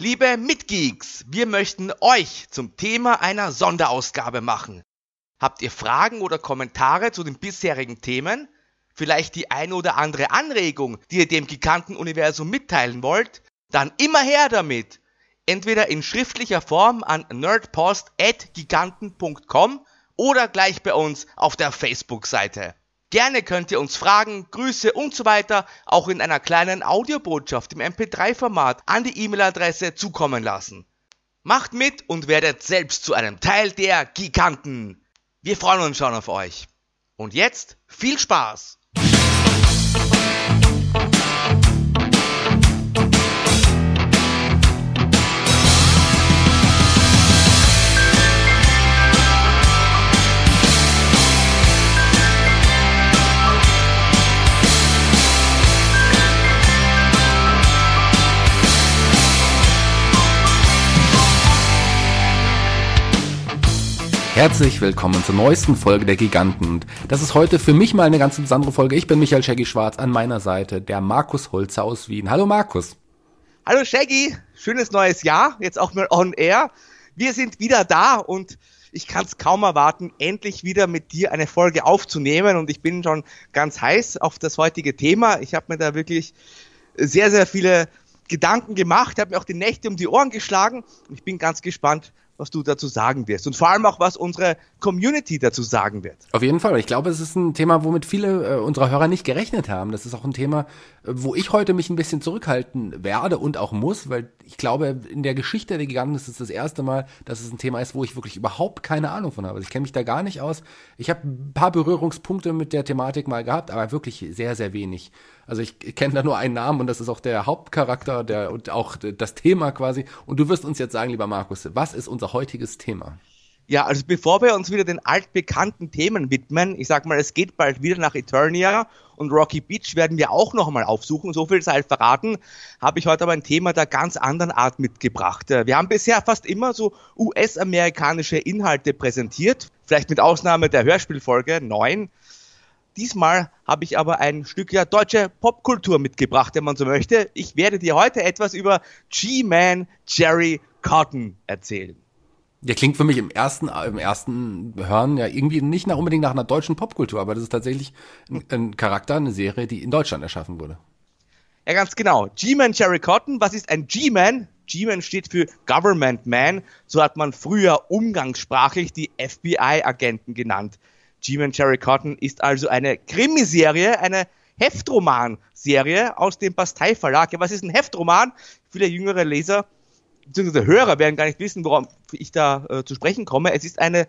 Liebe Mitgeeks, wir möchten euch zum Thema einer Sonderausgabe machen. Habt ihr Fragen oder Kommentare zu den bisherigen Themen? Vielleicht die eine oder andere Anregung, die ihr dem giganten Universum mitteilen wollt? Dann immer her damit! Entweder in schriftlicher Form an nerdpost.giganten.com oder gleich bei uns auf der Facebook-Seite. Gerne könnt ihr uns Fragen, Grüße und so weiter auch in einer kleinen Audiobotschaft im MP3-Format an die E-Mail-Adresse zukommen lassen. Macht mit und werdet selbst zu einem Teil der Giganten. Wir freuen uns schon auf euch. Und jetzt viel Spaß! Herzlich willkommen zur neuesten Folge der Giganten. Das ist heute für mich mal eine ganz besondere Folge. Ich bin Michael Shaggy Schwarz, an meiner Seite der Markus Holzer aus Wien. Hallo Markus. Hallo Shaggy, schönes neues Jahr, jetzt auch mal on air. Wir sind wieder da und ich kann es kaum erwarten, endlich wieder mit dir eine Folge aufzunehmen und ich bin schon ganz heiß auf das heutige Thema. Ich habe mir da wirklich sehr, sehr viele Gedanken gemacht, habe mir auch die Nächte um die Ohren geschlagen und ich bin ganz gespannt, was du dazu sagen wirst und vor allem auch, was unsere Community dazu sagen wird. Auf jeden Fall. Ich glaube, es ist ein Thema, womit viele äh, unserer Hörer nicht gerechnet haben. Das ist auch ein Thema, äh, wo ich heute mich ein bisschen zurückhalten werde und auch muss, weil ich glaube, in der Geschichte der Giganten ist es das erste Mal, dass es ein Thema ist, wo ich wirklich überhaupt keine Ahnung von habe. Also ich kenne mich da gar nicht aus. Ich habe ein paar Berührungspunkte mit der Thematik mal gehabt, aber wirklich sehr, sehr wenig. Also ich kenne da nur einen Namen und das ist auch der Hauptcharakter der, und auch das Thema quasi. Und du wirst uns jetzt sagen, lieber Markus, was ist unser heutiges Thema? Ja, also bevor wir uns wieder den altbekannten Themen widmen, ich sag mal, es geht bald wieder nach Eternia und Rocky Beach werden wir auch noch einmal aufsuchen. So viel sei verraten, habe ich heute aber ein Thema der ganz anderen Art mitgebracht. Wir haben bisher fast immer so US-amerikanische Inhalte präsentiert, vielleicht mit Ausnahme der Hörspielfolge 9. Diesmal habe ich aber ein Stück ja deutsche Popkultur mitgebracht, wenn man so möchte. Ich werde dir heute etwas über G-Man Jerry Cotton erzählen. Der klingt für mich im ersten, im ersten Hören ja irgendwie nicht nach unbedingt nach einer deutschen Popkultur, aber das ist tatsächlich ein, ein Charakter, eine Serie, die in Deutschland erschaffen wurde. Ja, ganz genau. G-Man Jerry Cotton. Was ist ein G-Man? G-Man steht für Government Man. So hat man früher umgangssprachlich die FBI-Agenten genannt. G-Man Jerry Cotton ist also eine Krimiserie, eine Heftromanserie aus dem Bastei Verlag. Ja, was ist ein Heftroman? Viele jüngere Leser bzw. Hörer werden gar nicht wissen, worum ich da äh, zu sprechen komme. Es ist eine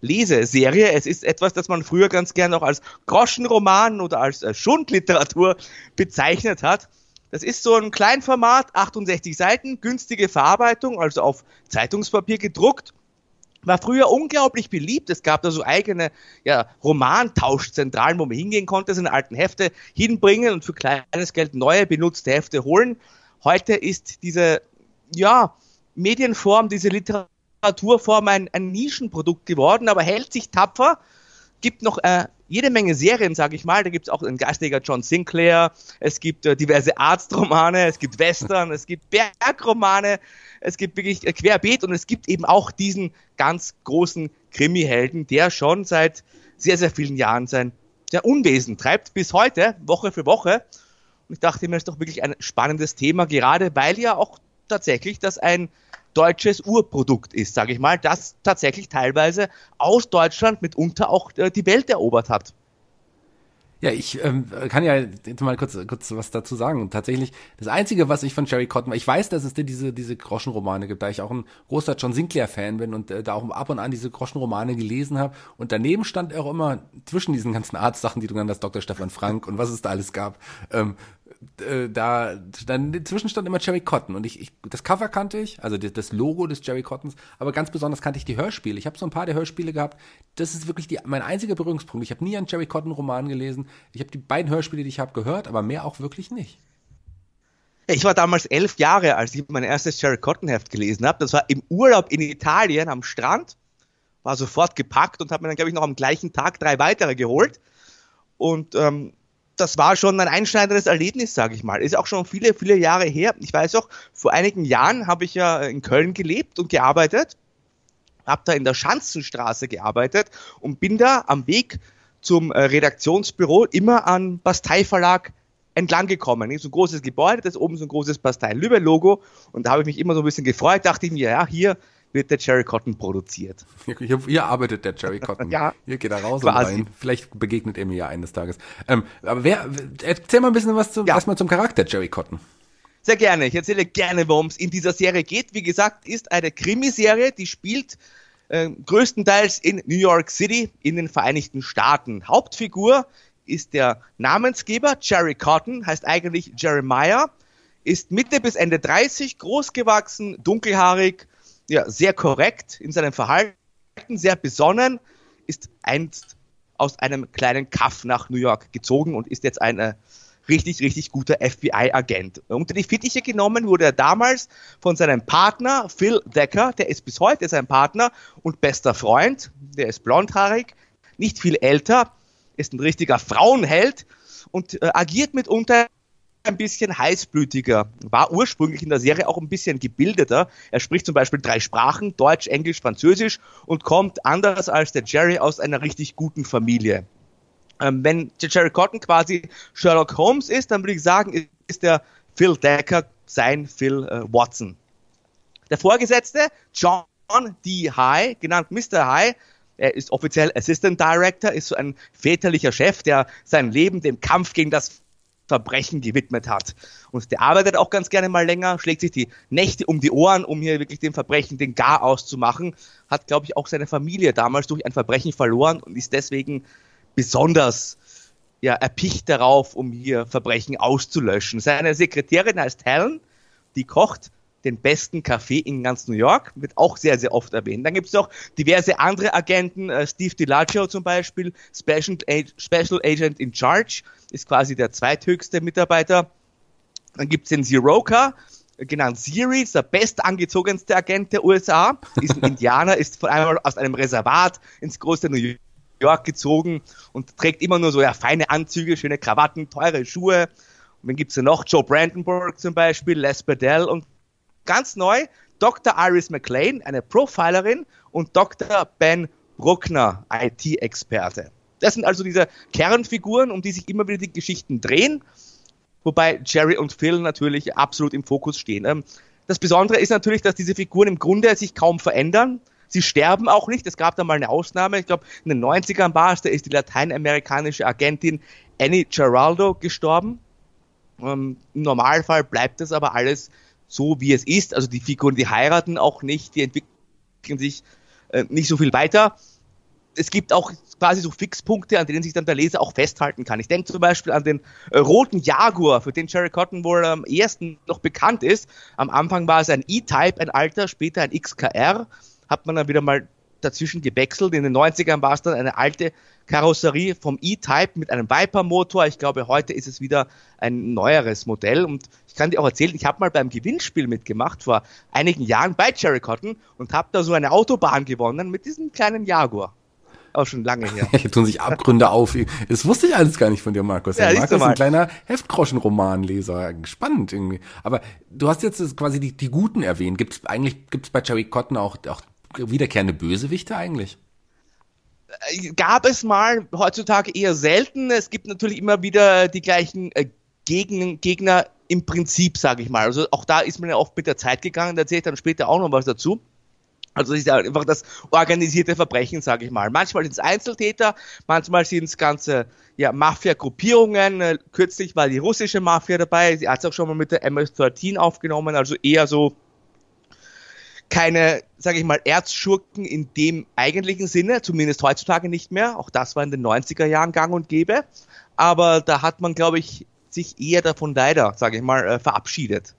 Leseserie. Es ist etwas, das man früher ganz gern auch als Groschenroman oder als äh, Schundliteratur bezeichnet hat. Das ist so ein Kleinformat, 68 Seiten, günstige Verarbeitung, also auf Zeitungspapier gedruckt war früher unglaublich beliebt. Es gab da so eigene ja, Romantauschzentralen, wo man hingehen konnte, seine alten Hefte hinbringen und für kleines Geld neue benutzte Hefte holen. Heute ist diese ja, Medienform, diese Literaturform ein, ein Nischenprodukt geworden, aber hält sich tapfer. Gibt noch äh, jede Menge Serien, sage ich mal. Da gibt es auch einen Geistiger John Sinclair, es gibt äh, diverse Arztromane, es gibt Western, es gibt Bergromane, es gibt wirklich äh, querbeet und es gibt eben auch diesen ganz großen Krimi-Helden, der schon seit sehr, sehr vielen Jahren sein ja, Unwesen treibt, bis heute, Woche für Woche. Und ich dachte mir, das ist doch wirklich ein spannendes Thema, gerade weil ja auch tatsächlich das ein deutsches Urprodukt ist, sage ich mal, das tatsächlich teilweise aus Deutschland mitunter auch äh, die Welt erobert hat. Ja, ich ähm, kann ja jetzt mal kurz, kurz was dazu sagen. tatsächlich, das Einzige, was ich von Jerry Cotton, ich weiß, dass es diese, diese Groschenromane gibt, da ich auch ein großer John Sinclair-Fan bin und äh, da auch ab und an diese Groschenromane gelesen habe. Und daneben stand auch immer zwischen diesen ganzen Arztsachen, die du genannt hast, Dr. Stefan Frank und was es da alles gab, ähm, äh, da dann dazwischen stand immer Jerry Cotton und ich, ich das Cover kannte ich, also das Logo des Jerry Cottons, aber ganz besonders kannte ich die Hörspiele. Ich habe so ein paar der Hörspiele gehabt. Das ist wirklich die, mein einziger Berührungspunkt. Ich habe nie einen Jerry Cotton Roman gelesen. Ich habe die beiden Hörspiele, die ich habe, gehört, aber mehr auch wirklich nicht. Ich war damals elf Jahre, als ich mein erstes Jerry Cotton Heft gelesen habe. Das war im Urlaub in Italien am Strand. War sofort gepackt und habe mir dann, glaube ich, noch am gleichen Tag drei weitere geholt. Und ähm, das war schon ein einschneidendes Erlebnis, sage ich mal. Ist auch schon viele, viele Jahre her. Ich weiß auch, vor einigen Jahren habe ich ja in Köln gelebt und gearbeitet, habe da in der Schanzenstraße gearbeitet und bin da am Weg zum äh, Redaktionsbüro immer an Bastei Verlag entlang gekommen. So ein großes Gebäude, das oben so ein großes Bastei Lübe Logo und da habe ich mich immer so ein bisschen gefreut, dachte ich mir, ja, hier wird der Cherry Cotton produziert. Hier, hier arbeitet der Cherry Cotton. ja. Hier geht er raus quasi. und rein. Vielleicht begegnet er mir ja eines Tages. Ähm, aber wer, erzähl mal ein bisschen was zum, ja. erstmal zum Charakter Cherry Cotton. Sehr gerne. Ich erzähle gerne, worum es in dieser Serie geht. Wie gesagt, ist eine Krimiserie, die spielt äh, größtenteils in New York City in den Vereinigten Staaten. Hauptfigur ist der Namensgeber Jerry Cotton, heißt eigentlich Jeremiah, ist Mitte bis Ende 30, großgewachsen, dunkelhaarig, ja, sehr korrekt in seinem Verhalten, sehr besonnen, ist einst aus einem kleinen Kaff nach New York gezogen und ist jetzt ein äh, richtig, richtig guter FBI-Agent. Unter die Fittiche genommen wurde er damals von seinem Partner Phil Decker, der ist bis heute sein Partner und bester Freund, der ist blondhaarig, nicht viel älter, ist ein richtiger Frauenheld und äh, agiert mitunter ein bisschen heißblütiger, war ursprünglich in der Serie auch ein bisschen gebildeter. Er spricht zum Beispiel drei Sprachen, Deutsch, Englisch, Französisch und kommt anders als der Jerry aus einer richtig guten Familie. Ähm, wenn Jerry Cotton quasi Sherlock Holmes ist, dann würde ich sagen, ist der Phil Decker sein Phil äh, Watson. Der Vorgesetzte, John D. High, genannt Mr. High, er ist offiziell Assistant Director, ist so ein väterlicher Chef, der sein Leben dem Kampf gegen das Verbrechen gewidmet hat. Und der arbeitet auch ganz gerne mal länger, schlägt sich die Nächte um die Ohren, um hier wirklich dem Verbrechen den Gar auszumachen. Hat, glaube ich, auch seine Familie damals durch ein Verbrechen verloren und ist deswegen besonders ja, erpicht darauf, um hier Verbrechen auszulöschen. Seine Sekretärin heißt Helen, die kocht den besten Kaffee in ganz New York, wird auch sehr, sehr oft erwähnt. Dann gibt es noch diverse andere Agenten, äh, Steve DiLaggio zum Beispiel, Special, Special Agent in Charge, ist quasi der zweithöchste Mitarbeiter. Dann gibt es den Zeroka, genannt Siri, ist der bestangezogenste Agent der USA, ist ein Indianer, ist von einmal aus einem Reservat ins große New York gezogen und trägt immer nur so ja, feine Anzüge, schöne Krawatten, teure Schuhe. Und dann gibt es ja noch Joe Brandenburg zum Beispiel, Les Bedell und ganz neu Dr. Iris McLean, eine Profilerin und Dr. Ben Bruckner, IT-Experte. Das sind also diese Kernfiguren, um die sich immer wieder die Geschichten drehen, wobei Jerry und Phil natürlich absolut im Fokus stehen. Ähm, das Besondere ist natürlich, dass diese Figuren im Grunde sich kaum verändern. Sie sterben auch nicht. Es gab da mal eine Ausnahme. Ich glaube, in den 90ern war es, da ist die lateinamerikanische Agentin Annie Geraldo gestorben. Ähm, Im Normalfall bleibt das aber alles so, wie es ist. Also die Figuren, die heiraten auch nicht, die entwickeln sich äh, nicht so viel weiter. Es gibt auch quasi so Fixpunkte, an denen sich dann der Leser auch festhalten kann. Ich denke zum Beispiel an den äh, roten Jaguar, für den Jerry Cotton wohl am ersten noch bekannt ist. Am Anfang war es ein E-Type, ein alter, später ein XKR. Hat man dann wieder mal dazwischen gewechselt. In den 90ern war es dann eine alte Karosserie vom E-Type mit einem Viper-Motor. Ich glaube, heute ist es wieder ein neueres Modell. Und ich kann dir auch erzählen, ich habe mal beim Gewinnspiel mitgemacht vor einigen Jahren bei Cherry Cotton und habe da so eine Autobahn gewonnen mit diesem kleinen Jaguar. Auch schon lange her. Hier tun sich Abgründe auf. Das wusste ich alles gar nicht von dir, Markus. Ja, Markus ist ein kleiner Heftgroschenromanleser. Spannend irgendwie. Aber du hast jetzt quasi die, die Guten erwähnt. Gibt es eigentlich, gibt es bei Cherry Cotton auch, auch wiederkehrende Bösewichte eigentlich? Äh, gab es mal, heutzutage eher selten. Es gibt natürlich immer wieder die gleichen äh, Gegner, Gegner im Prinzip, sage ich mal. Also auch da ist man ja oft mit der Zeit gegangen, da erzähle ich dann später auch noch was dazu. Also das ist einfach das organisierte Verbrechen, sage ich mal. Manchmal sind es Einzeltäter, manchmal sind es ganze ja, Mafia-Gruppierungen. Äh, kürzlich war die russische Mafia dabei, sie hat es auch schon mal mit der MS-13 aufgenommen, also eher so keine, sage ich mal, Erzschurken in dem eigentlichen Sinne, zumindest heutzutage nicht mehr. Auch das war in den 90er Jahren gang und gäbe. Aber da hat man, glaube ich, sich eher davon leider, sage ich mal, äh, verabschiedet.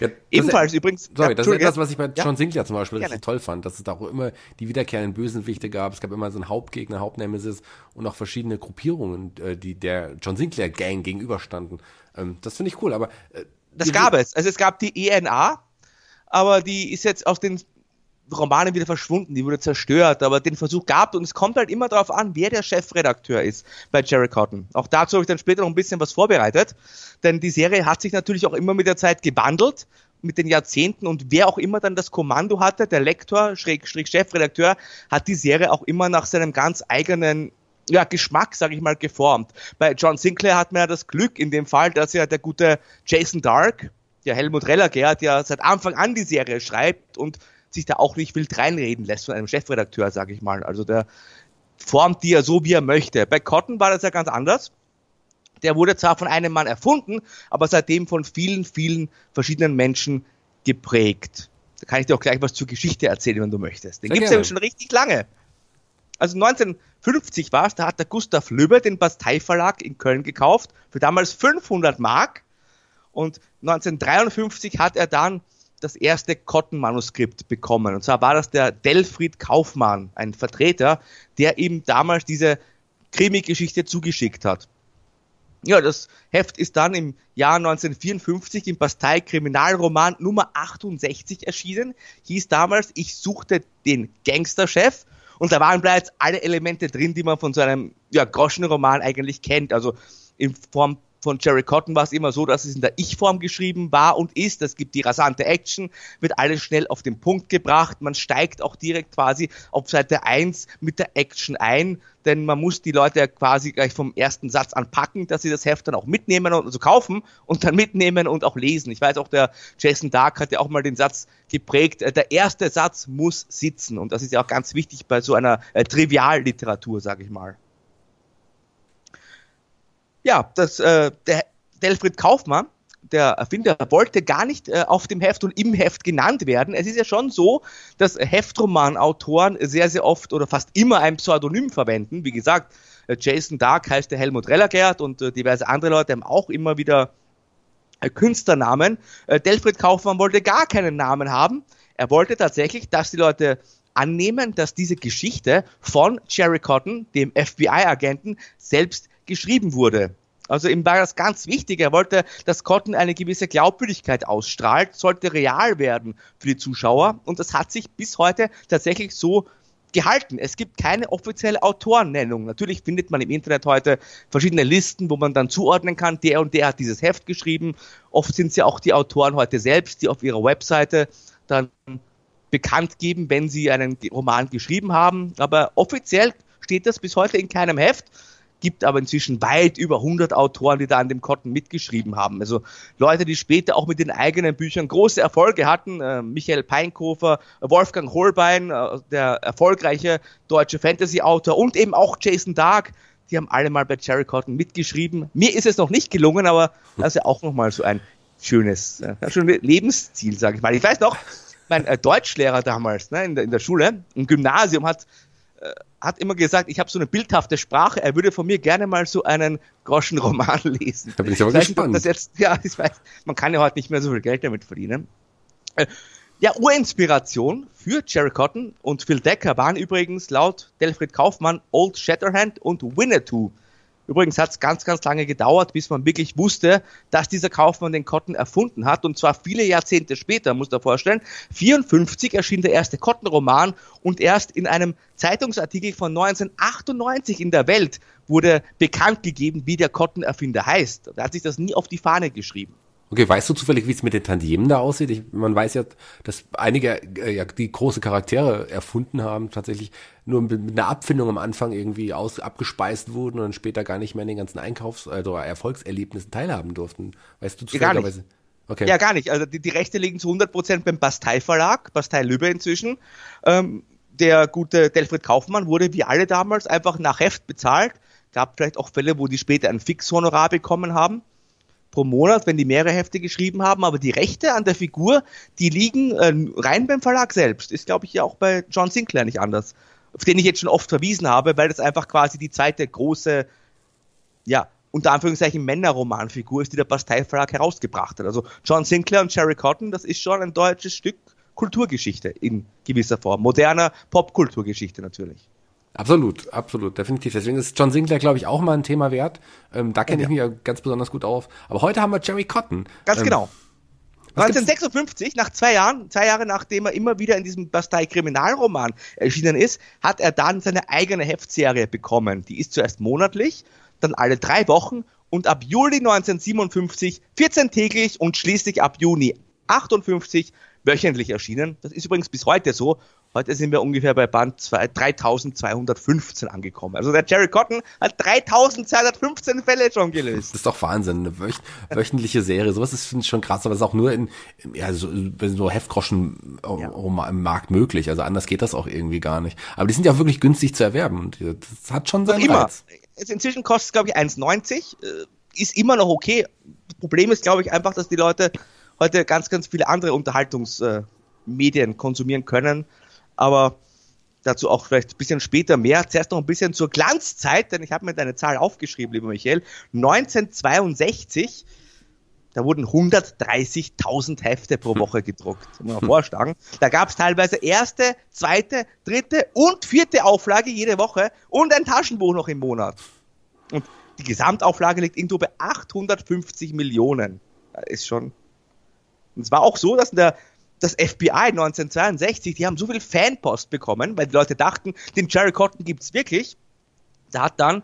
Ja, Ebenfalls ist, übrigens. Sorry, ja, das ist etwas, was ich bei ja? John Sinclair zum Beispiel richtig toll fand, dass es da auch immer die wiederkehrenden Bösenwichte gab. Es gab immer so einen Hauptgegner, Hauptnemesis und auch verschiedene Gruppierungen, äh, die der John Sinclair Gang gegenüberstanden. Ähm, das finde ich cool, aber. Äh, das gab es. Also es gab die ENA, aber die ist jetzt aus den Romane wieder verschwunden, die wurde zerstört, aber den Versuch gab und es kommt halt immer darauf an, wer der Chefredakteur ist bei Jerry Cotton. Auch dazu habe ich dann später noch ein bisschen was vorbereitet, denn die Serie hat sich natürlich auch immer mit der Zeit gewandelt, mit den Jahrzehnten und wer auch immer dann das Kommando hatte, der Lektor, Schräg, Schräg Chefredakteur, hat die Serie auch immer nach seinem ganz eigenen ja, Geschmack, sage ich mal, geformt. Bei John Sinclair hat man ja das Glück in dem Fall, dass ja der gute Jason Dark, der Helmut Rellager, der seit Anfang an die Serie schreibt und sich da auch nicht wild reinreden lässt von einem Chefredakteur, sage ich mal. Also der formt die ja so, wie er möchte. Bei Cotton war das ja ganz anders. Der wurde zwar von einem Mann erfunden, aber seitdem von vielen, vielen verschiedenen Menschen geprägt. Da kann ich dir auch gleich was zur Geschichte erzählen, wenn du möchtest. Den gibt es ja schon richtig lange. Also 1950 war es, da hat der Gustav Lübbe den Bastei Verlag in Köln gekauft für damals 500 Mark. Und 1953 hat er dann das erste Cotton-Manuskript bekommen. Und zwar war das der Delfried Kaufmann, ein Vertreter, der ihm damals diese Krimi-Geschichte zugeschickt hat. Ja, das Heft ist dann im Jahr 1954 im Bastei Kriminalroman Nummer 68 erschienen. Hieß damals, ich suchte den Gangsterchef. Und da waren bereits alle Elemente drin, die man von so einem ja, Groschenroman eigentlich kennt. Also in Form von Jerry Cotton war es immer so, dass es in der Ich-Form geschrieben war und ist. Es gibt die rasante Action, wird alles schnell auf den Punkt gebracht. Man steigt auch direkt quasi auf Seite 1 mit der Action ein, denn man muss die Leute ja quasi gleich vom ersten Satz anpacken, dass sie das Heft dann auch mitnehmen und also kaufen und dann mitnehmen und auch lesen. Ich weiß auch, der Jason Dark hat ja auch mal den Satz geprägt, äh, der erste Satz muss sitzen und das ist ja auch ganz wichtig bei so einer äh, Trivialliteratur, sage ich mal ja, das, äh, der Delfried Kaufmann, der Erfinder, wollte gar nicht äh, auf dem Heft und im Heft genannt werden. Es ist ja schon so, dass Heftromanautoren sehr, sehr oft oder fast immer ein Pseudonym verwenden. Wie gesagt, äh, Jason Dark heißt der Helmut Rellergert und äh, diverse andere Leute haben auch immer wieder äh, Künstlernamen. Äh, Delfried Kaufmann wollte gar keinen Namen haben. Er wollte tatsächlich, dass die Leute annehmen, dass diese Geschichte von Jerry Cotton, dem FBI-Agenten, selbst geschrieben wurde. Also ihm war das ganz wichtig. Er wollte, dass Cotton eine gewisse Glaubwürdigkeit ausstrahlt, sollte real werden für die Zuschauer. Und das hat sich bis heute tatsächlich so gehalten. Es gibt keine offizielle Autorennennung. Natürlich findet man im Internet heute verschiedene Listen, wo man dann zuordnen kann, der und der hat dieses Heft geschrieben. Oft sind es ja auch die Autoren heute selbst, die auf ihrer Webseite dann bekannt geben, wenn sie einen Roman geschrieben haben. Aber offiziell steht das bis heute in keinem Heft gibt aber inzwischen weit über 100 Autoren, die da an dem Cotton mitgeschrieben haben. Also Leute, die später auch mit den eigenen Büchern große Erfolge hatten. Äh, Michael Peinkofer, Wolfgang Holbein, äh, der erfolgreiche deutsche Fantasy-Autor und eben auch Jason Dark. Die haben alle mal bei Jerry Cotton mitgeschrieben. Mir ist es noch nicht gelungen, aber das ist ja auch nochmal so ein schönes, äh, schönes Lebensziel, sage ich mal. Ich weiß noch, mein äh, Deutschlehrer damals ne, in, der, in der Schule, im Gymnasium, hat hat immer gesagt, ich habe so eine bildhafte Sprache, er würde von mir gerne mal so einen Groschenroman lesen. Da bin ich aber ich gespannt. Nicht, jetzt, ja, ich weiß, man kann ja heute nicht mehr so viel Geld damit verdienen. Äh, ja, Urinspiration für Jerry Cotton und Phil Decker waren übrigens laut Delfried Kaufmann Old Shatterhand und Winnetou. Übrigens hat es ganz, ganz lange gedauert, bis man wirklich wusste, dass dieser Kaufmann den Cotton erfunden hat. Und zwar viele Jahrzehnte später, muss man vorstellen. 54 erschien der erste Cotton-Roman und erst in einem Zeitungsartikel von 1998 in der Welt wurde bekannt gegeben, wie der Cotton-Erfinder heißt. Da hat sich das nie auf die Fahne geschrieben. Okay, weißt du zufällig, wie es mit den Tantiemen da aussieht? Ich, man weiß ja, dass einige äh, ja die große Charaktere erfunden haben, tatsächlich nur mit, mit einer Abfindung am Anfang irgendwie aus, abgespeist wurden und dann später gar nicht mehr in den ganzen Einkaufs- also Erfolgserlebnissen teilhaben durften. Weißt du zufälligerweise? Ja, okay. Ja, gar nicht. Also die, die Rechte liegen zu 100 Prozent beim Bastei Verlag, Bastei Lübbe inzwischen. Ähm, der gute Delfried Kaufmann wurde wie alle damals einfach nach Heft bezahlt. Gab vielleicht auch Fälle, wo die später ein Fixhonorar bekommen haben pro Monat, wenn die mehrere Hefte geschrieben haben, aber die Rechte an der Figur, die liegen äh, rein beim Verlag selbst. Ist, glaube ich, ja auch bei John Sinclair nicht anders. Auf den ich jetzt schon oft verwiesen habe, weil das einfach quasi die zweite große, ja, unter Anführungszeichen Männerromanfigur ist, die der Bastei Verlag herausgebracht hat. Also John Sinclair und Sherry Cotton, das ist schon ein deutsches Stück Kulturgeschichte in gewisser Form. Moderner Popkulturgeschichte natürlich. Absolut, absolut, definitiv. Deswegen ist John Sinclair, glaube ich, auch mal ein Thema wert. Ähm, da kenne ja. ich mich ja ganz besonders gut auf. Aber heute haben wir Jerry Cotton. Ganz ähm, genau. 1956, nach zwei Jahren, zwei Jahre nachdem er immer wieder in diesem Bastei-Kriminalroman erschienen ist, hat er dann seine eigene Heftserie bekommen. Die ist zuerst monatlich, dann alle drei Wochen und ab Juli 1957 14 täglich und schließlich ab Juni 58 wöchentlich erschienen. Das ist übrigens bis heute so. Heute sind wir ungefähr bei Band 3215 angekommen. Also der Jerry Cotton hat 3215 Fälle schon gelöst. Das ist doch Wahnsinn. Eine wöch wöchentliche Serie. Sowas ist, finde ich, schon krass, aber es ist auch nur in, ja, so, so Heftgroschen ja. im Markt möglich. Also anders geht das auch irgendwie gar nicht. Aber die sind ja wirklich günstig zu erwerben. Das hat schon seinen immer. Reiz. Inzwischen kostet es, glaube ich, 1,90. Äh, ist immer noch okay. Das Problem ist, glaube ich, einfach, dass die Leute heute ganz, ganz viele andere Unterhaltungsmedien konsumieren können. Aber dazu auch vielleicht ein bisschen später mehr. Zuerst noch ein bisschen zur Glanzzeit, denn ich habe mir deine Zahl aufgeschrieben, lieber Michael. 1962, da wurden 130.000 Hefte pro Woche gedruckt. Muss man vorschlagen. Da gab es teilweise erste, zweite, dritte und vierte Auflage jede Woche und ein Taschenbuch noch im Monat. Und die Gesamtauflage liegt irgendwo bei 850 Millionen. Das ist schon und es war auch so, dass der, das FBI 1962, die haben so viel Fanpost bekommen, weil die Leute dachten, den Jerry Cotton gibt's wirklich. Da hat dann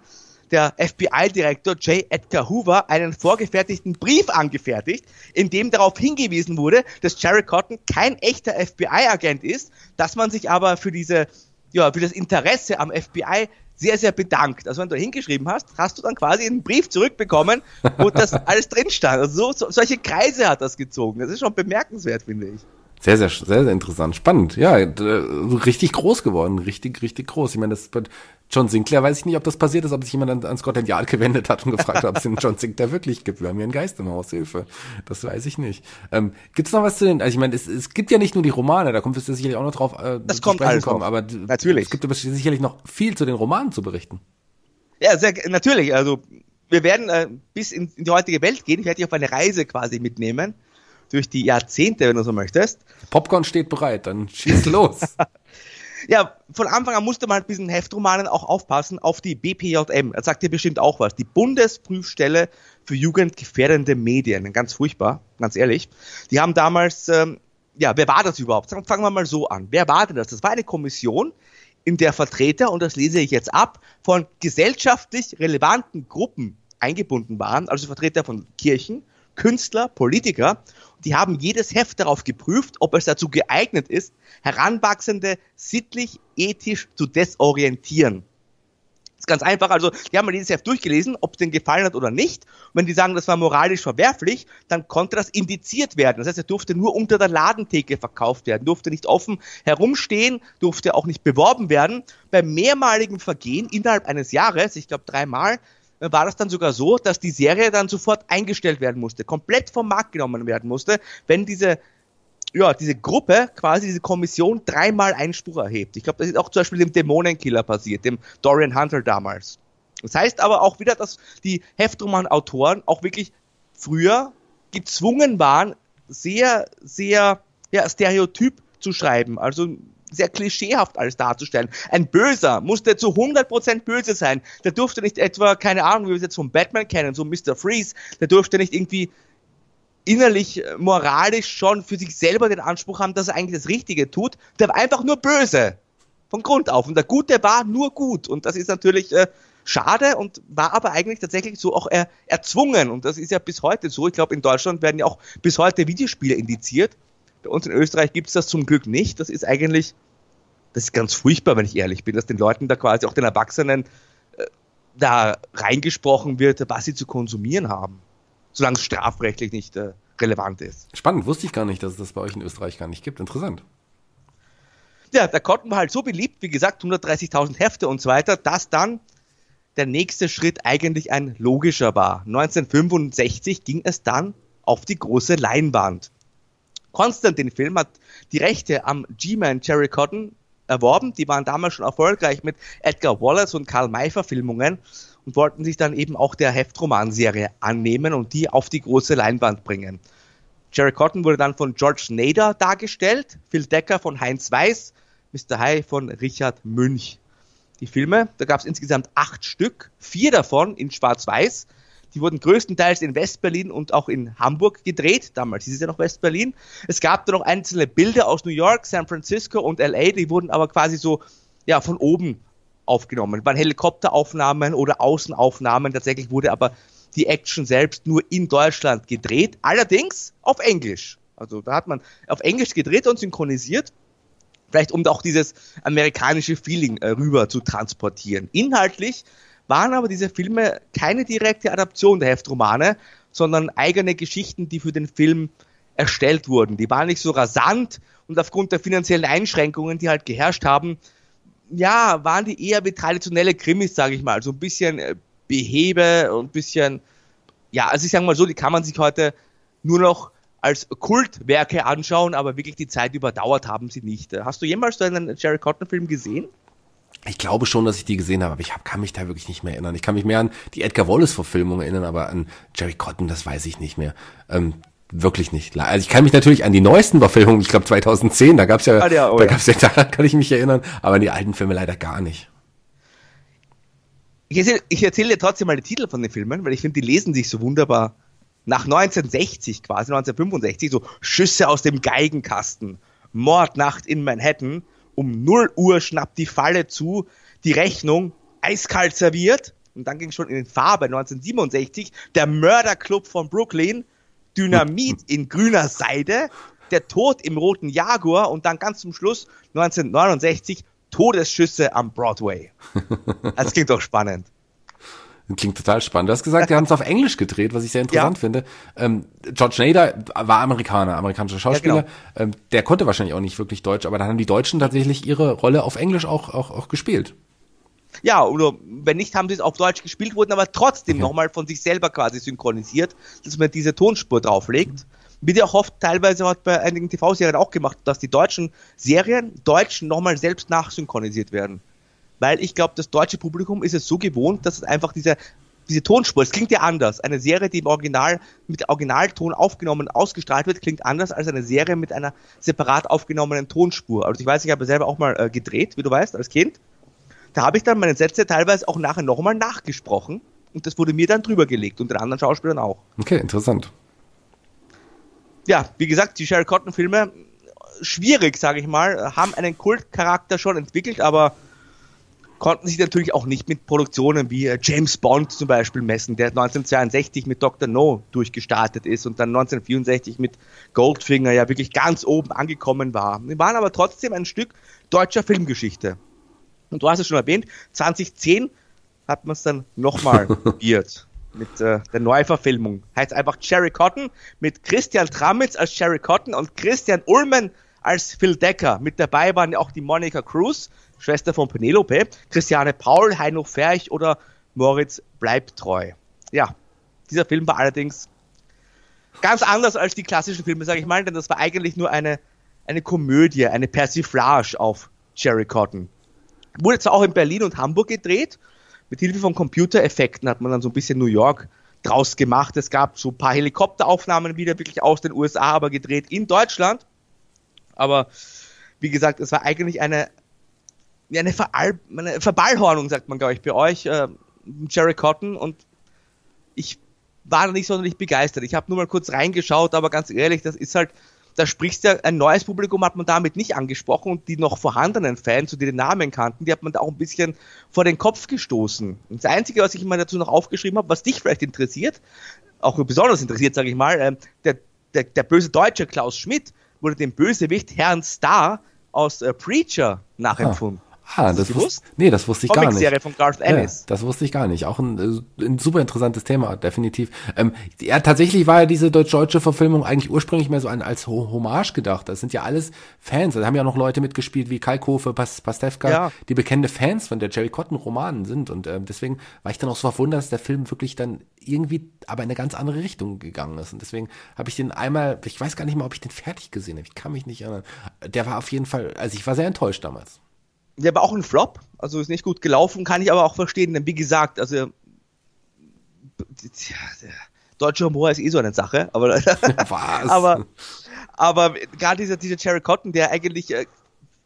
der FBI-Direktor J. Edgar Hoover einen vorgefertigten Brief angefertigt, in dem darauf hingewiesen wurde, dass Jerry Cotton kein echter FBI-Agent ist, dass man sich aber für diese, ja, für das Interesse am FBI sehr, sehr bedankt. Also wenn du hingeschrieben hast, hast du dann quasi einen Brief zurückbekommen, wo das alles drin stand. Also so, so, solche Kreise hat das gezogen. Das ist schon bemerkenswert, finde ich. Sehr, sehr, sehr, sehr interessant. Spannend. Ja, richtig groß geworden. Richtig, richtig groß. Ich meine, das bei John Sinclair weiß ich nicht, ob das passiert ist, ob sich jemand an, an Scotland Yard gewendet hat und gefragt hat, ob es den John Sinclair wirklich gibt. Wir haben hier einen Geist im Haus, Hilfe. Das weiß ich nicht. Ähm, gibt es noch was zu den, also ich meine, es, es gibt ja nicht nur die Romane, da kommt es sicherlich auch noch drauf, äh, das kommt alles kommen, aber natürlich. es gibt aber sicherlich noch viel zu den Romanen zu berichten. Ja, sehr, natürlich. Also wir werden äh, bis in, in die heutige Welt gehen. Ich werde dich auf eine Reise quasi mitnehmen durch die Jahrzehnte, wenn du so möchtest. Popcorn steht bereit, dann schieß los. ja, von Anfang an musste man halt diesen Heftromanen auch aufpassen auf die BPJM. Das sagt dir bestimmt auch was. Die Bundesprüfstelle für jugendgefährdende Medien. Ganz furchtbar, ganz ehrlich. Die haben damals, ähm, ja, wer war das überhaupt? Fangen wir mal so an. Wer war denn das? Das war eine Kommission, in der Vertreter, und das lese ich jetzt ab, von gesellschaftlich relevanten Gruppen eingebunden waren, also Vertreter von Kirchen, Künstler, Politiker die haben jedes Heft darauf geprüft, ob es dazu geeignet ist, Heranwachsende sittlich, ethisch zu desorientieren. Das ist ganz einfach, also die haben mal dieses Heft durchgelesen, ob es denen gefallen hat oder nicht. Und wenn die sagen, das war moralisch verwerflich, dann konnte das indiziert werden. Das heißt, er durfte nur unter der Ladentheke verkauft werden, durfte nicht offen herumstehen, durfte auch nicht beworben werden. Beim mehrmaligen Vergehen innerhalb eines Jahres, ich glaube dreimal, war das dann sogar so, dass die Serie dann sofort eingestellt werden musste, komplett vom Markt genommen werden musste, wenn diese ja, diese Gruppe, quasi diese Kommission, dreimal Einspruch erhebt. Ich glaube, das ist auch zum Beispiel dem Dämonenkiller passiert, dem Dorian Hunter damals. Das heißt aber auch wieder, dass die Heftroman-Autoren auch wirklich früher gezwungen waren, sehr, sehr ja, stereotyp zu schreiben. Also sehr klischeehaft alles darzustellen. Ein Böser musste zu 100% böse sein. Der durfte nicht etwa, keine Ahnung, wie wir es jetzt von Batman kennen, so Mr. Freeze, der durfte nicht irgendwie innerlich, äh, moralisch schon für sich selber den Anspruch haben, dass er eigentlich das Richtige tut. Der war einfach nur böse. Von Grund auf. Und der Gute war nur gut. Und das ist natürlich äh, schade und war aber eigentlich tatsächlich so auch er, erzwungen. Und das ist ja bis heute so. Ich glaube, in Deutschland werden ja auch bis heute Videospiele indiziert. Bei uns in Österreich gibt es das zum Glück nicht. Das ist eigentlich, das ist ganz furchtbar, wenn ich ehrlich bin, dass den Leuten da quasi auch den Erwachsenen äh, da reingesprochen wird, was sie zu konsumieren haben. Solange es strafrechtlich nicht äh, relevant ist. Spannend, wusste ich gar nicht, dass es das bei euch in Österreich gar nicht gibt. Interessant. Ja, der Cotton war halt so beliebt, wie gesagt, 130.000 Hefte und so weiter, dass dann der nächste Schritt eigentlich ein logischer war. 1965 ging es dann auf die große Leinwand. Konstantin-Film hat die Rechte am G-Man Cherry Cotton erworben. Die waren damals schon erfolgreich mit Edgar Wallace und Karl May Verfilmungen und wollten sich dann eben auch der Heftromanserie annehmen und die auf die große Leinwand bringen. Jerry Cotton wurde dann von George Nader dargestellt, Phil Decker von Heinz Weiß, Mr. High von Richard Münch. Die Filme, da gab es insgesamt acht Stück, vier davon in Schwarz-Weiß, Die wurden größtenteils in Westberlin und auch in Hamburg gedreht. Damals hieß es ja noch Westberlin. Es gab da noch einzelne Bilder aus New York, San Francisco und LA. Die wurden aber quasi so, ja, von oben aufgenommen. Waren Helikopteraufnahmen oder Außenaufnahmen. Tatsächlich wurde aber die Action selbst nur in Deutschland gedreht. Allerdings auf Englisch. Also da hat man auf Englisch gedreht und synchronisiert. Vielleicht um auch dieses amerikanische Feeling äh, rüber zu transportieren. Inhaltlich waren aber diese Filme keine direkte Adaption der Heftromane, sondern eigene Geschichten, die für den Film erstellt wurden. Die waren nicht so rasant und aufgrund der finanziellen Einschränkungen, die halt geherrscht haben, ja, waren die eher wie traditionelle Krimis, sage ich mal. So ein bisschen äh, behebe und ein bisschen, ja, also ich sage mal so, die kann man sich heute nur noch als Kultwerke anschauen, aber wirklich die Zeit überdauert haben sie nicht. Hast du jemals so einen Jerry Cotton-Film gesehen? Ich glaube schon, dass ich die gesehen habe, aber ich hab, kann mich da wirklich nicht mehr erinnern. Ich kann mich mehr an die Edgar Wallace-Verfilmung erinnern, aber an Jerry Cotton, das weiß ich nicht mehr. Ähm, wirklich nicht. Also ich kann mich natürlich an die neuesten Verfilmungen, ich glaube 2010, da gab's ja, ah, ja oh da gab's ja, daran kann ich mich erinnern, aber an die alten Filme leider gar nicht. Ich erzähle, ich erzähle dir trotzdem mal die Titel von den Filmen, weil ich finde, die lesen sich so wunderbar nach 1960 quasi, 1965, so Schüsse aus dem Geigenkasten, Mordnacht in Manhattan, um 0 Uhr schnappt die Falle zu, die Rechnung eiskalt serviert, und dann ging schon in Farbe 1967, der Mörderclub von Brooklyn, Dynamit in grüner Seide, der Tod im roten Jaguar und dann ganz zum Schluss 1969 Todesschüsse am Broadway. Das klingt doch spannend. Klingt total spannend. Du hast gesagt, die haben es auf Englisch gedreht, was ich sehr interessant ja. finde. Ähm, George Nader war Amerikaner, amerikanischer Schauspieler. Ja, genau. ähm, der konnte wahrscheinlich auch nicht wirklich Deutsch, aber dann haben die Deutschen tatsächlich ihre Rolle auf Englisch auch, auch, auch gespielt. Ja, oder wenn nicht, haben sie es auf Deutsch gespielt, wurden aber trotzdem okay. nochmal von sich selber quasi synchronisiert, dass man diese Tonspur drauflegt. Wie der oft teilweise hat bei einigen TV-Serien auch gemacht, dass die deutschen Serien Deutsch nochmal selbst nachsynchronisiert werden weil ich glaube, das deutsche Publikum ist es so gewohnt, dass es einfach diese diese Tonspur, es klingt ja anders. Eine Serie, die im Original mit Originalton aufgenommen und ausgestrahlt wird, klingt anders als eine Serie mit einer separat aufgenommenen Tonspur. Also ich weiß, ich habe selber auch mal äh, gedreht, wie du weißt, als Kind. Da habe ich dann meine Sätze teilweise auch nachher nochmal nachgesprochen und das wurde mir dann drüber gelegt und den anderen Schauspielern auch. Okay, interessant. Ja, wie gesagt, die Sherry Cotton Filme schwierig, sage ich mal, haben einen Kultcharakter schon entwickelt, aber konnten sich natürlich auch nicht mit Produktionen wie äh, James Bond zum Beispiel messen, der 1962 mit Dr. No durchgestartet ist und dann 1964 mit Goldfinger ja wirklich ganz oben angekommen war. Die waren aber trotzdem ein Stück deutscher Filmgeschichte. Und du hast es schon erwähnt, 2010 hat man es dann nochmal probiert mit äh, der Neuverfilmung. Heißt einfach Cherry Cotton mit Christian Tramitz als Cherry Cotton und Christian Ullmann als Phil Decker. Mit dabei waren ja auch die Monica Cruz, Schwester von Penelope, Christiane Paul, Heino Ferch oder Moritz Bleibtreu. Ja, dieser Film war allerdings ganz anders als die klassischen Filme, sage ich mal, denn das war eigentlich nur eine, eine Komödie, eine Persiflage auf Jerry Cotton. Wurde zwar auch in Berlin und Hamburg gedreht, mit Hilfe von Computereffekten hat man dann so ein bisschen New York draus gemacht. Es gab so ein paar Helikopteraufnahmen wieder wirklich aus den USA, aber gedreht in Deutschland. Aber wie gesagt, es war eigentlich eine ja, eine, Veral eine Verballhornung, sagt man, glaube ich, bei euch, äh, Jerry Cotton. Und ich war nicht sonderlich begeistert. Ich habe nur mal kurz reingeschaut, aber ganz ehrlich, das ist halt, da sprichst ja ein neues Publikum hat man damit nicht angesprochen und die noch vorhandenen Fans, die den Namen kannten, die hat man da auch ein bisschen vor den Kopf gestoßen. Und das Einzige, was ich mal dazu noch aufgeschrieben habe, was dich vielleicht interessiert, auch besonders interessiert, sage ich mal, äh, der, der, der böse Deutsche Klaus Schmidt wurde dem Bösewicht Herrn Star aus äh, Preacher nachempfunden. Ah. Ah, das wusste, nee, das wusste ich gar nicht. von Garth Ennis. Ja, das wusste ich gar nicht. Auch ein, äh, ein super interessantes Thema, definitiv. Ähm, ja, tatsächlich war ja diese deutsch-deutsche Verfilmung eigentlich ursprünglich mehr so ein, als Hommage gedacht. Das sind ja alles Fans. Da haben ja noch Leute mitgespielt wie Kalkofe, Pas Pastewka, ja. die bekannte Fans von der Jerry Cotton Romanen sind. Und ähm, deswegen war ich dann auch so verwundert, dass der Film wirklich dann irgendwie aber in eine ganz andere Richtung gegangen ist. Und deswegen habe ich den einmal, ich weiß gar nicht mal, ob ich den fertig gesehen habe. Ich kann mich nicht erinnern. Der war auf jeden Fall, also ich war sehr enttäuscht damals der war auch ein Flop, also ist nicht gut gelaufen, kann ich aber auch verstehen, denn wie gesagt, also der deutsche Humor ist eh so eine Sache, aber Was? aber aber gerade dieser dieser Cherry Cotton, der eigentlich äh,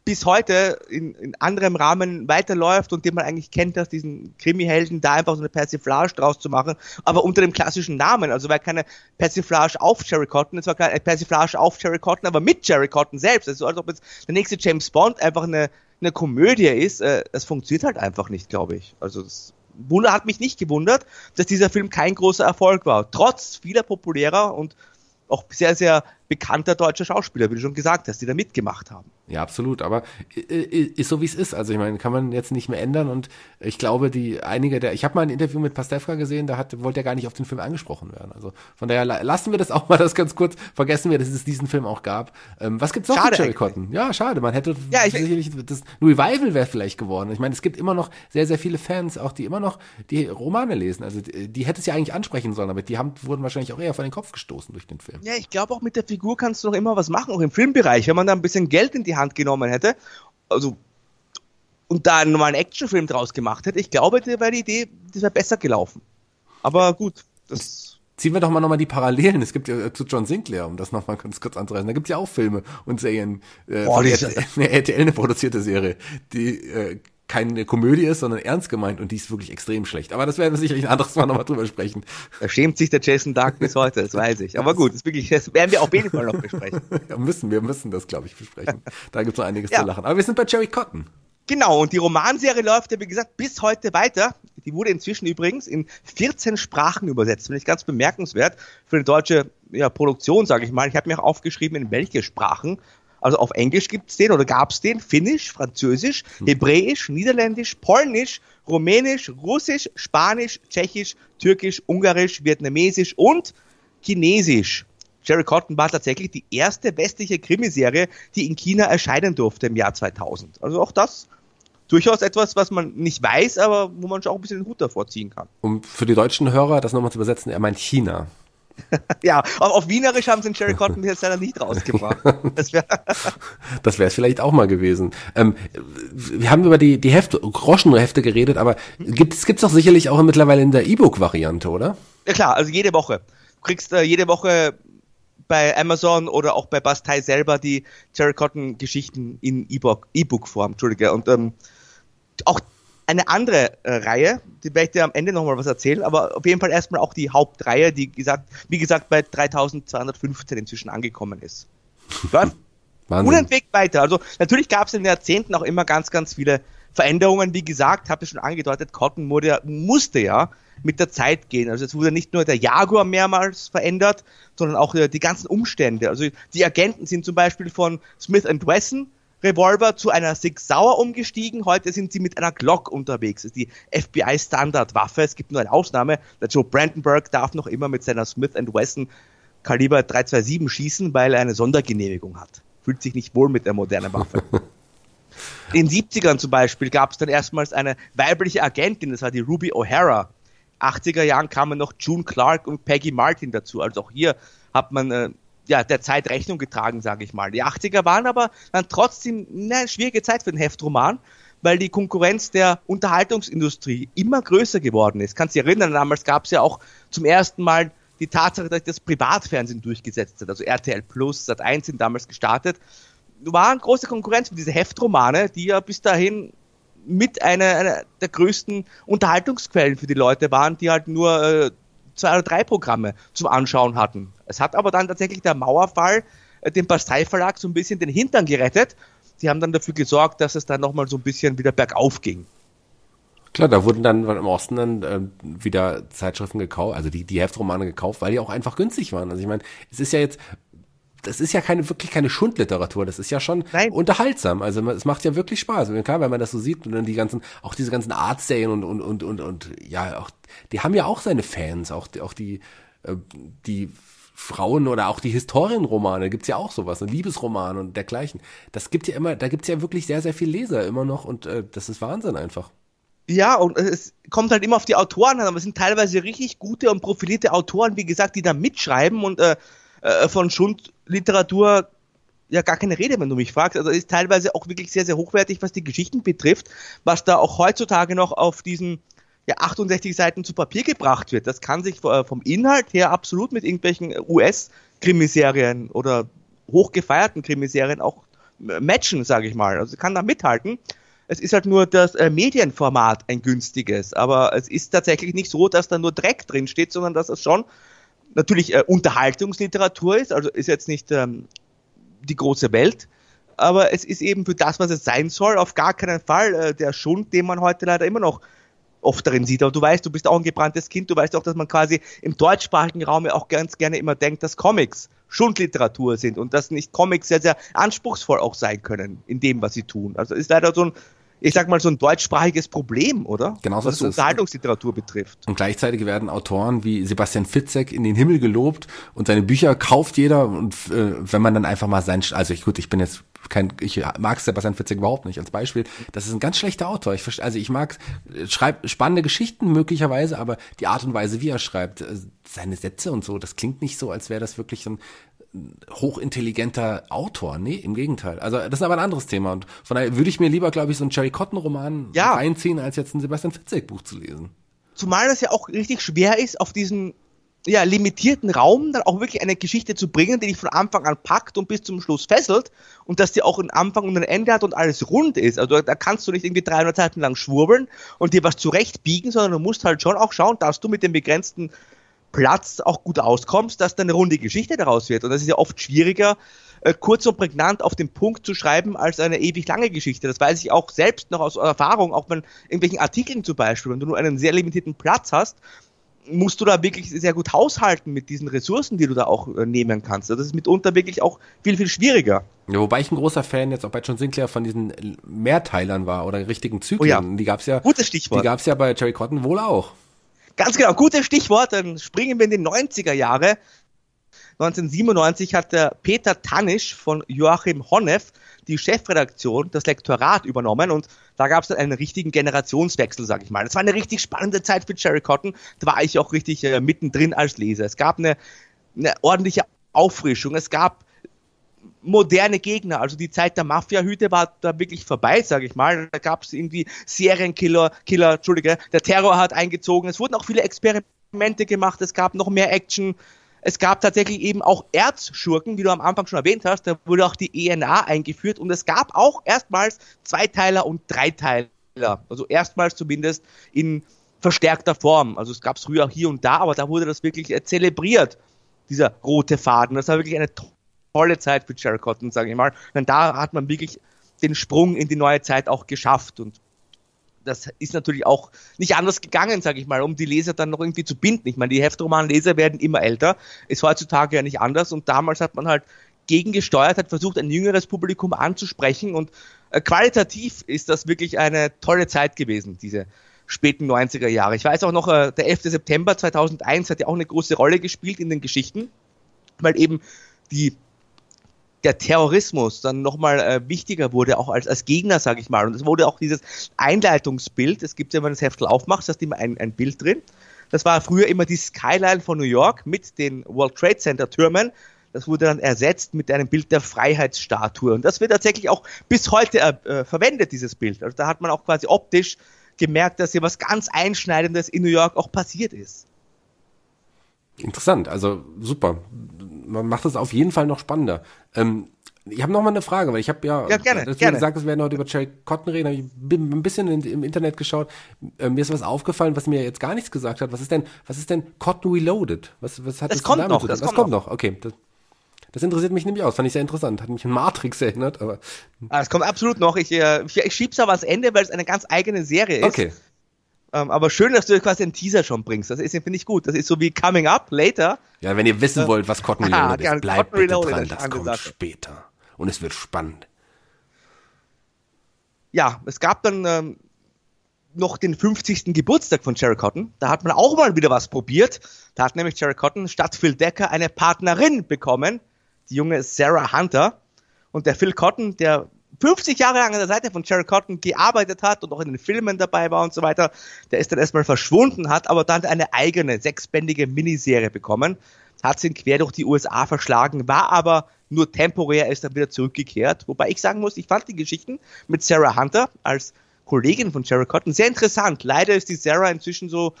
bis heute in, in anderem Rahmen weiterläuft und den man eigentlich kennt, dass diesen Krimi-Helden da einfach so eine Persiflage draus zu machen, aber unter dem klassischen Namen. Also war keine Persiflage auf Jerry Cotton, es war keine Persiflage auf Jerry Cotton, aber mit Jerry Cotton selbst. Also als ob jetzt der nächste James Bond einfach eine, eine Komödie ist. Äh, das funktioniert halt einfach nicht, glaube ich. Also das Wunder hat mich nicht gewundert, dass dieser Film kein großer Erfolg war. Trotz vieler populärer und auch sehr, sehr bekannter deutscher Schauspieler, wie du schon gesagt hast, die da mitgemacht haben. Ja, absolut. Aber ist so, wie es ist. Also ich meine, kann man jetzt nicht mehr ändern. Und ich glaube, die einige der, ich habe mal ein Interview mit Pastewka gesehen, da hat, wollte er gar nicht auf den Film angesprochen werden. Also von daher lassen wir das auch mal das ganz kurz. Vergessen wir, dass es diesen Film auch gab. Ähm, was gibt's noch schade, Jerry Cotton? Ja, schade. Man hätte ja, ich, sicherlich das Revival wäre vielleicht geworden. Ich meine, es gibt immer noch sehr, sehr viele Fans, auch die immer noch die Romane lesen. Also die, die hätte es ja eigentlich ansprechen sollen, aber die haben, wurden wahrscheinlich auch eher vor den Kopf gestoßen durch den Film. Ja, ich glaube auch mit der Figur kannst du noch immer was machen, auch im Filmbereich, wenn man da ein bisschen Geld in die Hand genommen hätte, also und da einen normalen Actionfilm draus gemacht hätte, ich glaube, das wäre die Idee, das wäre besser gelaufen. Aber gut, das. Ziehen wir doch mal nochmal die Parallelen. Es gibt ja zu John Sinclair, um das nochmal ganz kurz anzureißen. Da gibt es ja auch Filme und Serien. Äh, Boah, von RTL, eine RTL eine produzierte Serie, die äh, keine Komödie ist, sondern ernst gemeint und die ist wirklich extrem schlecht. Aber das werden wir sicherlich ein anderes Mal nochmal drüber sprechen. Da schämt sich der Jason Dark bis heute, das weiß ich. Aber gut, das, wirklich, das werden wir auf jeden Fall noch besprechen. ja, müssen, wir müssen das, glaube ich, besprechen. Da gibt es noch einiges ja. zu lachen. Aber wir sind bei Jerry Cotton. Genau, und die Romanserie läuft ja, wie gesagt, bis heute weiter. Die wurde inzwischen übrigens in 14 Sprachen übersetzt. Finde ich ganz bemerkenswert für eine deutsche ja, Produktion, sage ich mal. Ich habe mir auch aufgeschrieben, in welche Sprachen. Also auf Englisch gibt's den oder gab's den, Finnisch, Französisch, hm. Hebräisch, Niederländisch, Polnisch, Rumänisch, Russisch, Spanisch, Tschechisch, Türkisch, Ungarisch, Vietnamesisch und Chinesisch. Jerry Cotton war tatsächlich die erste westliche Krimiserie, die in China erscheinen durfte im Jahr 2000. Also auch das durchaus etwas, was man nicht weiß, aber wo man schon auch ein bisschen den Hut davor ziehen kann. Um für die deutschen Hörer das nochmal zu übersetzen, er meint China. ja, aber auf Wienerisch haben sie den Jerry Cotton jetzt leider nicht rausgebracht. Das wäre das wäre es vielleicht auch mal gewesen. Ähm, wir haben über die, die Hefte, Groschenhefte geredet, aber gibt es doch sicherlich auch mittlerweile in der E-Book-Variante, oder? Ja klar, also jede Woche. Du kriegst äh, jede Woche bei Amazon oder auch bei Bastei selber die Jerry Cotton Geschichten in E-Book-Form, e Entschuldige. Und ähm, auch eine andere äh, Reihe, die werde ich dir am Ende nochmal was erzählen, aber auf jeden Fall erstmal auch die Hauptreihe, die gesagt, wie gesagt bei 3215 inzwischen angekommen ist. Läuft unentwegt weiter. Also natürlich gab es in den Jahrzehnten auch immer ganz, ganz viele Veränderungen. Wie gesagt, habt ihr schon angedeutet, Cotton wurde, musste ja mit der Zeit gehen. Also es wurde nicht nur der Jaguar mehrmals verändert, sondern auch äh, die ganzen Umstände. Also die Agenten sind zum Beispiel von Smith Wesson Revolver zu einer Six Sauer umgestiegen. Heute sind sie mit einer Glock unterwegs. Das ist die FBI Standardwaffe. Es gibt nur eine Ausnahme. Der Joe Brandenburg darf noch immer mit seiner Smith Wesson Kaliber 327 schießen, weil er eine Sondergenehmigung hat. Fühlt sich nicht wohl mit der modernen Waffe. In den 70ern zum Beispiel gab es dann erstmals eine weibliche Agentin, das war die Ruby O'Hara. 80er Jahren kamen noch June Clark und Peggy Martin dazu. Also auch hier hat man äh, ja, der Zeit Rechnung getragen, sage ich mal. Die 80er waren aber dann trotzdem eine schwierige Zeit für den Heftroman, weil die Konkurrenz der Unterhaltungsindustrie immer größer geworden ist. Kannst du dich erinnern, damals gab es ja auch zum ersten Mal die Tatsache, dass das Privatfernsehen durchgesetzt hat. Also RTL Plus, Sat1 sind damals gestartet. War eine große Konkurrenz für diese Heftromane, die ja bis dahin mit einer, einer der größten Unterhaltungsquellen für die Leute waren, die halt nur äh, zwei oder drei Programme zum Anschauen hatten. Es hat aber dann tatsächlich der Mauerfall äh, dem Pasteiverlag so ein bisschen den Hintern gerettet. Sie haben dann dafür gesorgt, dass es dann nochmal so ein bisschen wieder bergauf ging. Klar, da wurden dann im Osten dann äh, wieder Zeitschriften gekauft, also die, die Heftromane gekauft, weil die auch einfach günstig waren. Also ich meine, es ist ja jetzt, das ist ja keine wirklich keine Schundliteratur, das ist ja schon Nein. unterhaltsam. Also es macht ja wirklich Spaß. Und klar, wenn man das so sieht und dann die ganzen, auch diese ganzen Artserien und und und und und ja, auch die haben ja auch seine Fans, auch die, auch die äh, die Frauen oder auch die Historienromane, gibt's ja auch sowas, ein Liebesroman und dergleichen. Das gibt ja immer, da gibt's ja wirklich sehr, sehr viel Leser immer noch und äh, das ist Wahnsinn einfach. Ja, und es kommt halt immer auf die Autoren an, aber es sind teilweise richtig gute und profilierte Autoren, wie gesagt, die da mitschreiben und äh, äh, von Schundliteratur ja gar keine Rede, wenn du mich fragst. Also ist teilweise auch wirklich sehr, sehr hochwertig, was die Geschichten betrifft, was da auch heutzutage noch auf diesen ja, 68 Seiten zu Papier gebracht wird. Das kann sich äh, vom Inhalt her absolut mit irgendwelchen US-Krimiserien oder hochgefeierten Krimiserien auch matchen, sage ich mal. Also kann da mithalten. Es ist halt nur das äh, Medienformat ein günstiges, aber es ist tatsächlich nicht so, dass da nur Dreck drin steht, sondern dass es schon natürlich äh, Unterhaltungsliteratur ist, also ist jetzt nicht ähm, die große Welt, aber es ist eben für das, was es sein soll, auf gar keinen Fall äh, der Schund, den man heute leider immer noch oft darin sieht. Aber du weißt, du bist auch ein gebranntes Kind, du weißt auch, dass man quasi im deutschsprachigen Raum ja auch ganz gerne immer denkt, dass Comics Schundliteratur sind und dass nicht Comics sehr, sehr anspruchsvoll auch sein können in dem, was sie tun. Also ist leider so ein ich sag mal, so ein deutschsprachiges Problem, oder? Genau so Was ist es. Unterhaltungsliteratur betrifft. Und gleichzeitig werden Autoren wie Sebastian Fitzek in den Himmel gelobt und seine Bücher kauft jeder und äh, wenn man dann einfach mal sein, also ich, gut, ich bin jetzt kein, ich mag Sebastian Fitzek überhaupt nicht als Beispiel. Das ist ein ganz schlechter Autor. Ich, also ich mag, schreibt spannende Geschichten möglicherweise, aber die Art und Weise, wie er schreibt, äh, seine Sätze und so, das klingt nicht so, als wäre das wirklich so ein hochintelligenter Autor. Nee, im Gegenteil. Also das ist aber ein anderes Thema. Und von daher würde ich mir lieber, glaube ich, so einen Cherry Cotton Roman Ja. reinziehen, als jetzt ein Sebastian Fitzek Buch zu lesen. Zumal das ja auch richtig schwer ist, auf diesen ja, limitierten Raum dann auch wirklich eine Geschichte zu bringen, die dich von Anfang an packt und bis zum Schluss fesselt und dass die auch einen Anfang und ein Ende hat und alles rund ist. Also da kannst du nicht irgendwie 300 Seiten lang schwurbeln und dir was zurechtbiegen, sondern du musst halt schon auch schauen, dass du mit dem begrenzten Platz auch gut auskommst, dass dann eine runde Geschichte daraus wird. Und das ist ja oft schwieriger, äh, kurz und prägnant auf den Punkt zu schreiben, als eine ewig lange Geschichte. Das weiß ich auch selbst noch aus Erfahrung, auch wenn irgendwelchen Artikeln zum Beispiel, wenn du nur einen sehr limitierten Platz hast, musst du da wirklich sehr gut haushalten mit diesen Ressourcen, die du da auch äh, nehmen kannst. Also Das ist mitunter wirklich auch viel, viel schwieriger. Ja, wobei ich ein großer Fan jetzt auch bei John Sinclair von diesen Mehrteilern war oder richtigen Zyklen. Oh ja. Die gab's ja, Gutes die Stichwort. gab's ja bei Cherry Cotton wohl auch. Ganz genau, gutes Stichwort. Dann springen wir in die 90er Jahre. 1997 hat der Peter Tannisch von Joachim Honneff die Chefredaktion, das Lektorat übernommen und da gab es dann einen richtigen Generationswechsel, sag ich mal. Das war eine richtig spannende Zeit für Cherry Cotton. Da war ich auch richtig äh, mittendrin als Leser. Es gab eine, eine ordentliche Auffrischung. Es gab moderne Gegner. Also die Zeit der Mafia-Hüte war da wirklich vorbei, sage ich mal. Da gab es irgendwie Serienkiller, Killer, Entschuldige, der Terror hat eingezogen. Es wurden auch viele Experimente gemacht. Es gab noch mehr Action. Es gab tatsächlich eben auch Erzschurken, wie du am Anfang schon erwähnt hast. Da wurde auch die ENA eingeführt und es gab auch erstmals Zweiteiler und Dreiteiler. Also erstmals zumindest in verstärkter Form. Also es gab es früher hier und da, aber da wurde das wirklich äh, zelebriert, dieser rote Faden. Das war wirklich eine to- tolle Zeit für Jerry Cotton, sage ich mal. Denn da hat man wirklich den Sprung in die neue Zeit auch geschafft und das ist natürlich auch nicht anders gegangen, sage ich mal, um die Leser dann noch irgendwie zu binden. Ich meine, die Heftromanleser werden immer älter, ist heutzutage ja nicht anders und damals hat man halt gegengesteuert, hat versucht, ein jüngeres Publikum anzusprechen und äh, qualitativ ist das wirklich eine tolle Zeit gewesen, diese späten 90er Jahre. Ich weiß auch noch, äh, der 11. September 2001 hat ja auch eine große Rolle gespielt in den Geschichten, weil eben die der Terrorismus dann nochmal äh, wichtiger wurde, auch als, als Gegner, sage ich mal. Und es wurde auch dieses Einleitungsbild, es gibt ja, wenn du das Heftel aufmachst, hast du immer ein, ein Bild drin. Das war früher immer die Skyline von New York mit den World Trade Center Türmen. Das wurde dann ersetzt mit einem Bild der Freiheitsstatue. Und das wird tatsächlich auch bis heute äh, äh, verwendet, dieses Bild. Also da hat man auch quasi optisch gemerkt, dass hier was ganz Einschneidendes in New York auch passiert ist. Interessant, also super. Man macht es auf jeden Fall noch spannender. Ähm, ich habe noch mal eine Frage, weil ich habe ja, Ja, gerne, das gerne. gesagt, es werden heute über Cherry Cotton reden. Ich bin ein bisschen in, im Internet geschaut. Äh, mir ist was aufgefallen, was mir jetzt gar nichts gesagt hat. Was ist denn, was ist denn Cotton Reloaded? Was, was hat Das denn kommt damit noch, zu tun? das das kommt kommt noch. Okay, das, das interessiert mich nämlich aus. Fand ich sehr interessant. Hat mich an Matrix erinnert, aber Ah, Es kommt absolut noch. Ich, äh, ich, ich schieb's aber ans Ende, weil es eine ganz eigene Serie ist. okay. Ähm, aber schön, dass du quasi einen Teaser schon bringst. Das ist, finde ich gut. Das ist so wie Coming Up Later. Ja, wenn ihr wissen wollt, was Cotton Reloaded ist, bleibt Cotton bitte dran. Das kommt Sache. später. Und es wird spannend. Ja, es gab dann ähm, noch den 50. Geburtstag von Jerry Cotton. Da hat man auch mal wieder was probiert. Da hat nämlich Jerry Cotton statt Phil Decker eine Partnerin bekommen, die junge Sarah Hunter. Und der Phil Cotton, der 50 Jahre lang an der Seite von Jerry Cotton gearbeitet hat und auch in den Filmen dabei war und so weiter, der ist dann erstmal verschwunden, hat aber dann eine eigene sechsbändige Miniserie bekommen, hat sie quer durch die USA verschlagen, war aber nur temporär, ist dann wieder zurückgekehrt. Wobei ich sagen muss, ich fand die Geschichten mit Sarah Hunter als Kollegin von Jerry Cotton sehr interessant. Leider ist die Sarah inzwischen so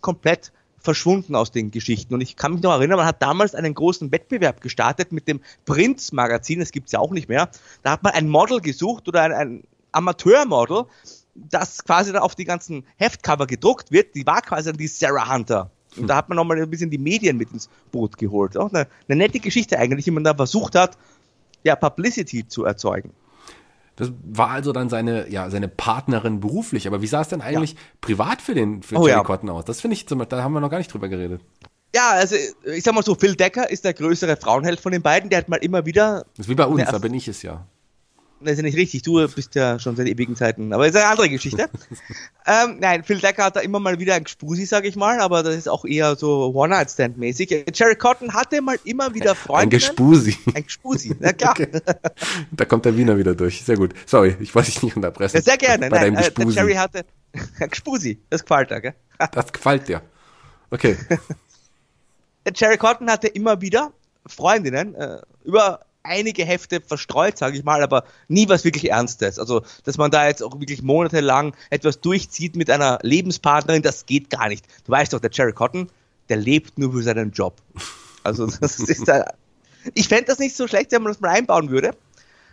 komplett verschwunden aus den Geschichten. Und ich kann mich noch erinnern, man hat damals einen großen Wettbewerb gestartet mit dem Prinz-Magazin, das gibt's ja auch nicht mehr. Da hat man ein Model gesucht oder ein, ein Amateurmodel, das quasi dann auf die ganzen Heftcover gedruckt wird. Die war quasi dann die Sarah Hunter. Und da hat man nochmal ein bisschen die Medien mit ins Boot geholt. Auch eine, eine nette Geschichte eigentlich, wie man da versucht hat, ja, Publicity zu erzeugen. Das war also dann seine, ja, seine Partnerin beruflich. Aber wie sah es denn eigentlich ja. privat für den für oh, Jerry ja. Cotton aus? Das finde ich, da haben wir noch gar nicht drüber geredet. Ja, also ich sag mal so, Phil Decker ist der größere Frauenheld von den beiden. Der hat mal immer wieder. Das ist wie bei uns, da bin ich es ja. Das ist ja nicht richtig, du bist ja schon seit ewigen Zeiten, aber das ist eine andere Geschichte. ähm, nein, Phil Decker hat da immer mal wieder ein Gspusi, sag ich mal, aber das ist auch eher so One-Night-Stand-mäßig. Jerry Cotton hatte mal immer wieder Freunde. Ein Gespusi. Ein Gspusi, na klar. Okay. Da kommt der Wiener wieder durch, sehr gut. Sorry, ich wollte dich nicht unterbrechen. Ja, sehr gerne, Bei nein, äh, der Jerry hatte ein Gspusi, das gefällt dir, gell? Das gefällt dir. Okay. Jerry Cotton hatte immer wieder Freundinnen, äh, über einige Hefte verstreut, sage ich mal, aber nie was wirklich Ernstes. Also, dass man da jetzt auch wirklich monatelang etwas durchzieht mit einer Lebenspartnerin, das geht gar nicht. Du weißt doch, der Jerry Cotton, der lebt nur für seinen Job. Also, das ist da, ich fände das nicht so schlecht, wenn man das mal einbauen würde,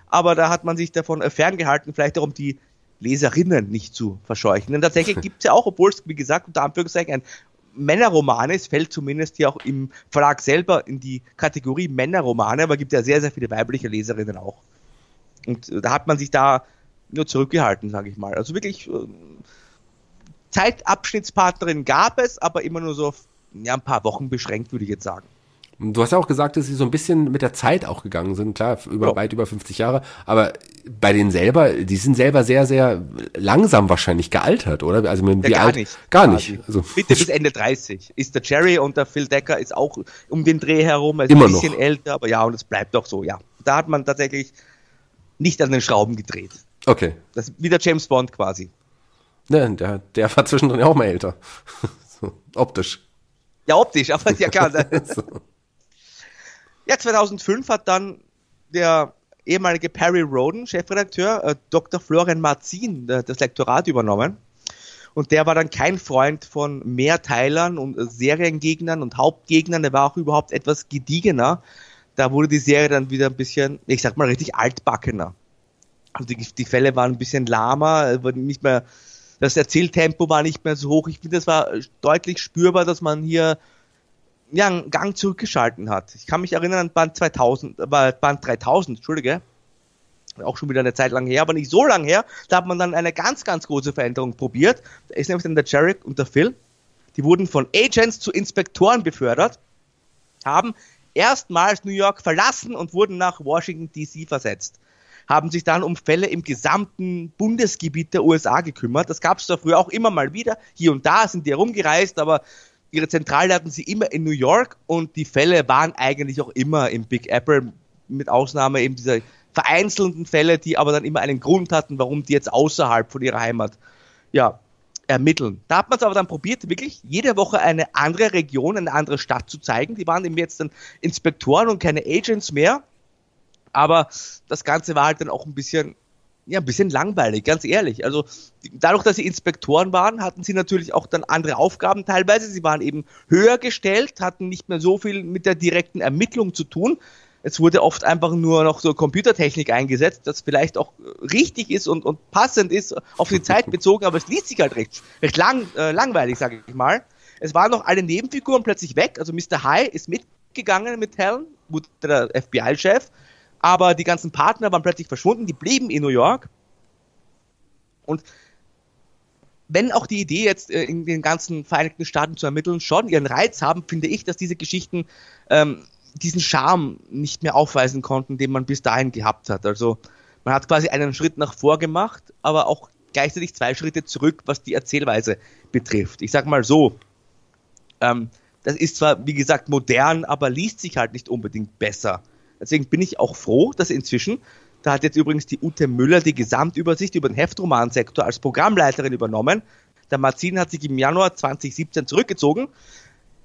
aber da hat man sich davon ferngehalten, vielleicht auch um die Leserinnen nicht zu verscheuchen. Denn tatsächlich gibt es ja auch, obwohl es, wie gesagt, unter Anführungszeichen ein Männerromane. Es fällt zumindest hier auch im Verlag selber in die Kategorie Männerromane, aber gibt ja sehr, sehr viele weibliche Leserinnen auch. Und äh, da hat man sich da nur zurückgehalten, sage ich mal. Also wirklich äh, Zeitabschnittspartnerin gab es, aber immer nur so auf ja, ein paar Wochen beschränkt, würde ich jetzt sagen. Du hast ja auch gesagt, dass sie so ein bisschen mit der Zeit auch gegangen sind, klar, über ja. weit über 50 Jahre, aber bei denen selber, die sind selber sehr, sehr langsam wahrscheinlich gealtert, oder? Also wie ja, gar alt? nicht. Gar nicht. Also, Bitte bis Ende 30. Ist der Jerry und der Phil Decker ist auch um den Dreh herum, ist Immer ein bisschen noch. älter, aber ja, und es bleibt doch so, ja. Da hat man tatsächlich nicht an den Schrauben gedreht. Okay. Das ist wie der James Bond quasi. Ne, der, der war zwischendrin auch mal älter. so, optisch. Ja, optisch, aber ja klar. so. Ja, 2005 hat dann der ehemalige Perry Roden, Chefredakteur, äh, Dr. Florian Marzin, äh, das Lektorat übernommen. Und der war dann kein Freund von Mehrteilern und äh, Seriengegnern und Hauptgegnern. Der war auch überhaupt etwas gediegener. Da wurde die Serie dann wieder ein bisschen, ich sag mal, richtig altbackener. Also die, die Fälle waren ein bisschen lahmer, nicht mehr, das Erzähltempo war nicht mehr so hoch. Ich finde, das war deutlich spürbar, dass man hier ja, einen Gang zurückgeschalten hat. Ich kann mich erinnern an Band 2000, äh, Band 3000, Entschuldige. Auch schon wieder eine Zeit lang her, aber nicht so lang her. Da hat man dann eine ganz, ganz große Veränderung probiert. Da ist nämlich dann der Jarek und der Phil. Die wurden von Agents zu Inspektoren befördert, haben erstmals New York verlassen und wurden nach Washington DC versetzt. Haben sich dann um Fälle im gesamten Bundesgebiet der USA gekümmert. Das gab es da früher auch immer mal wieder. Hier und da sind die herumgereist, aber ihre Zentrale hatten sie immer in New York und die Fälle waren eigentlich auch immer im Big Apple, mit Ausnahme eben dieser vereinzelten Fälle, die aber dann immer einen Grund hatten, warum die jetzt außerhalb von ihrer Heimat ja, ermitteln. Da hat man es aber dann probiert, wirklich jede Woche eine andere Region, eine andere Stadt zu zeigen. Die waren eben jetzt dann Inspektoren und keine Agents mehr. Aber das Ganze war halt dann auch ein bisschen ja, ein bisschen langweilig, ganz ehrlich. Also dadurch, dass sie Inspektoren waren, hatten sie natürlich auch dann andere Aufgaben teilweise. Sie waren eben höher gestellt, hatten nicht mehr so viel mit der direkten Ermittlung zu tun. Es wurde oft einfach nur noch so Computertechnik eingesetzt, das vielleicht auch richtig ist und, und passend ist, auf die Zeit bezogen, aber es liest sich halt recht, recht lang, äh, langweilig, sage ich mal. Es waren noch alle Nebenfiguren plötzlich weg, also Mr. High ist mitgegangen mit Helen, der FBI-Chef, aber die ganzen Partner waren plötzlich verschwunden, die blieben in New York. Und wenn auch die Idee jetzt äh, in den ganzen Vereinigten Staaten zu ermitteln schon ihren Reiz haben, finde ich, dass diese Geschichten ähm, diesen Charme nicht mehr aufweisen konnten, den man bis dahin gehabt hat. Also man hat quasi einen Schritt nach vor gemacht, aber auch gleichzeitig zwei Schritte zurück, was die Erzählweise betrifft. Ich sag mal so, ähm, das ist zwar, wie gesagt, modern, aber liest sich halt nicht unbedingt besser. Deswegen bin ich auch froh, dass inzwischen, da hat jetzt übrigens die Ute Müller die Gesamtübersicht über den Heftromansektor als Programmleiterin übernommen. Der Marzin hat sich im Januar 2017 zurückgezogen.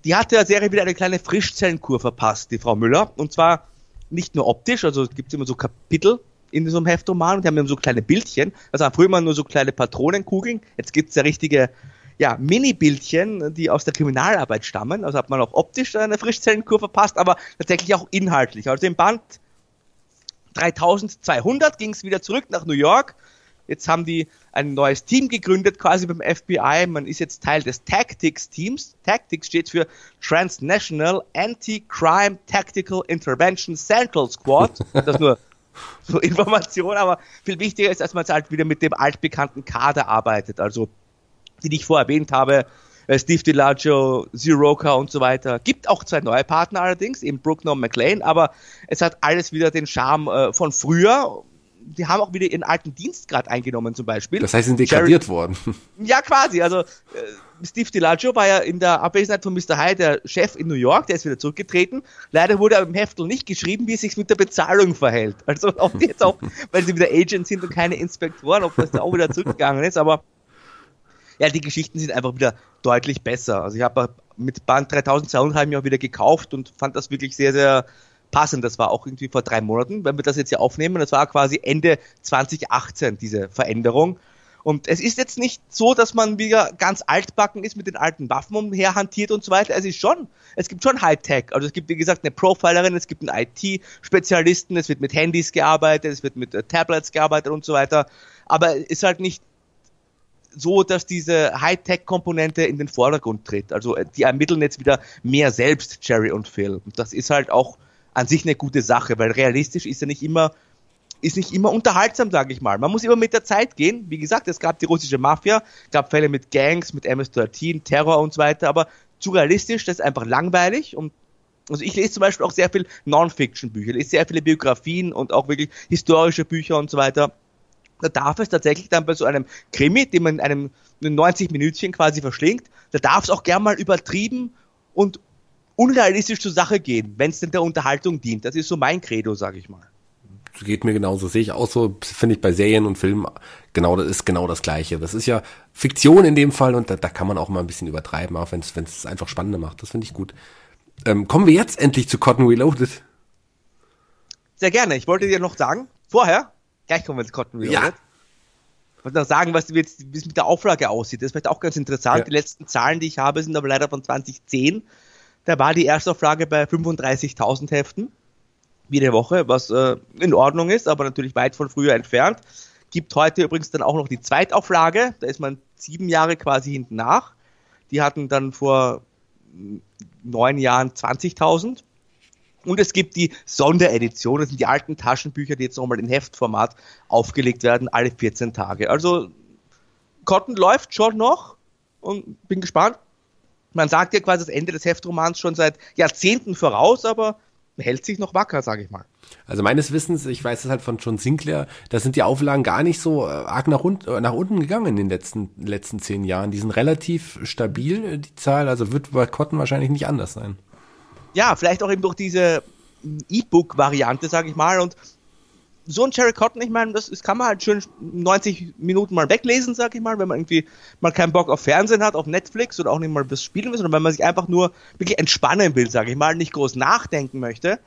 Die hat der Serie wieder eine kleine Frischzellenkur verpasst, die Frau Müller. Und zwar nicht nur optisch, also es gibt immer so Kapitel in so einem Heftroman und die haben immer so kleine Bildchen. Also früher immer nur so kleine Patronenkugeln. Jetzt gibt's ja richtige ja, Mini-Bildchen, die aus der Kriminalarbeit stammen. Also hat man auch optisch eine Frischzellenkur verpasst, aber tatsächlich auch inhaltlich. Also im Band 3200 ging es wieder zurück nach New York. Jetzt haben die ein neues Team gegründet, quasi beim FBI. Man ist jetzt Teil des Tactics-Teams. Tactics steht für Transnational Anti-Crime Tactical Intervention Central Squad. Das nur so Information, aber viel wichtiger ist, dass man jetzt halt wieder mit dem altbekannten Kader arbeitet. Also, die ich vorher erwähnt habe, äh, Steve DiLaggio, Ziroka und so weiter. Gibt auch zwei neue Partner allerdings, eben Brookner und McLean, aber es hat alles wieder den Charme äh, von früher. Die haben auch wieder ihren alten Dienstgrad eingenommen zum Beispiel. Das heißt, sie sind degradiert worden. Ja, quasi. Also äh, Steve DiLaggio war ja in der Abwesenheit von Mr. High der Chef in New York, der ist wieder zurückgetreten. Leider wurde im Heftel nicht geschrieben, wie es sich mit der Bezahlung verhält. Also ob die jetzt auch, weil sie wieder Agents sind und keine Inspektoren, ob das da auch wieder zurückgegangen ist, aber ja, die Geschichten sind einfach wieder deutlich besser. Also ich habe mit Band 3200 habe ich auch wieder gekauft und fand das wirklich sehr, sehr passend. Das war auch irgendwie vor drei Monaten, wenn wir das jetzt hier aufnehmen. Das war quasi Ende 2018, diese Veränderung. Und es ist jetzt nicht so, dass man wieder ganz altbacken ist mit den alten Waffen umherhantiert und so weiter. Es ist schon, es gibt schon Hightech. Also es gibt, wie gesagt, eine Profilerin, es gibt einen IT-Spezialisten, es wird mit Handys gearbeitet, es wird mit äh, Tablets gearbeitet und so weiter. Aber es ist halt nicht so, dass diese Hightech-Komponente in den Vordergrund tritt. Also äh, die ermitteln jetzt wieder mehr selbst, Jerry und Phil. Und das ist halt auch an sich eine gute Sache, weil realistisch ist ja nicht immer ist nicht immer unterhaltsam, sage ich mal. Man muss immer mit der Zeit gehen. Wie gesagt, es gab die russische Mafia, gab Fälle mit Gangs, mit MS-13, Terror und so weiter, aber zu realistisch, das ist einfach langweilig und also ich lese zum Beispiel auch sehr viel Non-Fiction-Bücher, lese sehr viele Biografien und auch wirklich historische Bücher und so weiter da darf es tatsächlich dann bei so einem Krimi, den man in einem 90 Minütchen quasi verschlingt, da darf es auch gern mal übertrieben und unrealistisch zur Sache gehen, wenn es denn der Unterhaltung dient. Das ist so mein Credo, sage ich mal. Geht mir genauso, sehe ich auch so, finde ich bei Serien und Filmen genau, das ist genau das Gleiche. Das ist ja Fiktion in dem Fall und da, da kann man auch mal ein bisschen übertreiben, auch wenn es einfach spannender macht. Das finde ich gut. Ähm, kommen wir jetzt endlich zu Cotton Reloaded? Sehr gerne. Ich wollte dir noch sagen, vorher, Gleich kommen wir ins Cotton Reloaded. Ja. Ich wollte noch sagen, was wie es mit der Auflage aussieht. Das ist vielleicht auch ganz interessant. Ja. Die letzten Zahlen, die ich habe, sind aber leider von 2010. Da war die erste Auflage bei 35.000 Heften. Jede Woche, was äh, in Ordnung ist, aber natürlich weit von früher entfernt. Gibt heute übrigens dann auch noch die Zweitauflage. Da ist man sieben Jahre quasi hinten nach. Die hatten dann vor neun Jahren 20.000. Und es gibt die Sonderedition, das sind die alten Taschenbücher, die jetzt nochmal in Heftformat aufgelegt werden, alle 14 Tage. Also Cotton läuft schon noch und bin gespannt. Man sagt ja quasi das Ende des Heftromans schon seit Jahrzehnten voraus, aber hält sich noch wacker, sage ich mal. Also meines Wissens, ich weiß es halt von John Sinclair, da sind die Auflagen gar nicht so äh, arg nach, äh, nach unten gegangen in den letzten, letzten zehn Jahren. Die sind relativ stabil, die Zahl, also wird bei Cotton wahrscheinlich nicht anders sein ja, vielleicht auch eben durch diese E-Book-Variante, sage ich mal. Und so ein Cherry Cotton, ich meine, das, das kann man halt schön 90 Minuten mal weglesen, sag ich mal, wenn man irgendwie mal keinen Bock auf Fernsehen hat, auf Netflix oder auch nicht mal was spielen will, sondern wenn man sich einfach nur wirklich entspannen will, sag ich mal, nicht groß nachdenken möchte,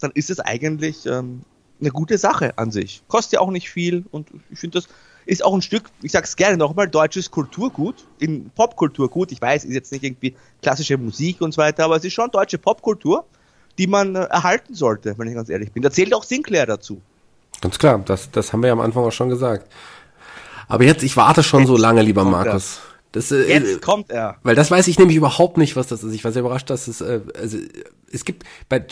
dann ist es eigentlich ähm, eine gute Sache an sich. Kostet ja auch nicht viel und ich finde das ist auch ein Stück, ich sag's gerne nochmal, deutsches Kulturgut, in Popkulturgut. Ich weiß, ist jetzt nicht irgendwie klassische Musik und so weiter, aber es ist schon deutsche Popkultur, die man äh, erhalten sollte, wenn ich ganz ehrlich bin. Da zählt auch Sinclair dazu. Ganz klar, das, das haben wir ja am Anfang auch schon gesagt. Aber jetzt, ich warte schon jetzt so lange, lieber Markus. Das, äh, Jetzt kommt er. Weil das weiß ich nämlich überhaupt nicht, was das ist. Ich war sehr überrascht, dass es, äh, also es gibt,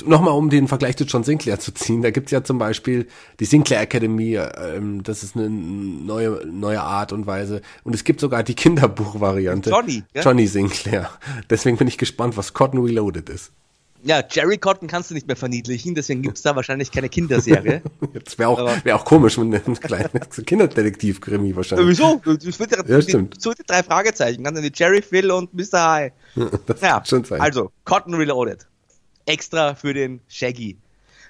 nochmal um den Vergleich zu John Sinclair zu ziehen, da gibt's ja zum Beispiel die Sinclair Academy, ähm, das ist eine neue, neue Art und Weise. Und es gibt sogar die Kinderbuchvariante. Johnny. Ja? Johnny Sinclair. Deswegen bin ich gespannt, was Cotton Reloaded ist. Ja, Jerry Cotton kannst du nicht mehr verniedlichen, deswegen gibt's da wahrscheinlich keine Kinderserie. Jetzt wäre auch, wär auch komisch mit einem kleinen Kinderdetektiv-Krimi wahrscheinlich. Wieso? Das wird ja, ja stimmt. So die drei Fragezeichen. Ganz die Jerry, Phil und Mr. High. das ja, schon sein. also Cotton Reloaded. Extra für den Shaggy.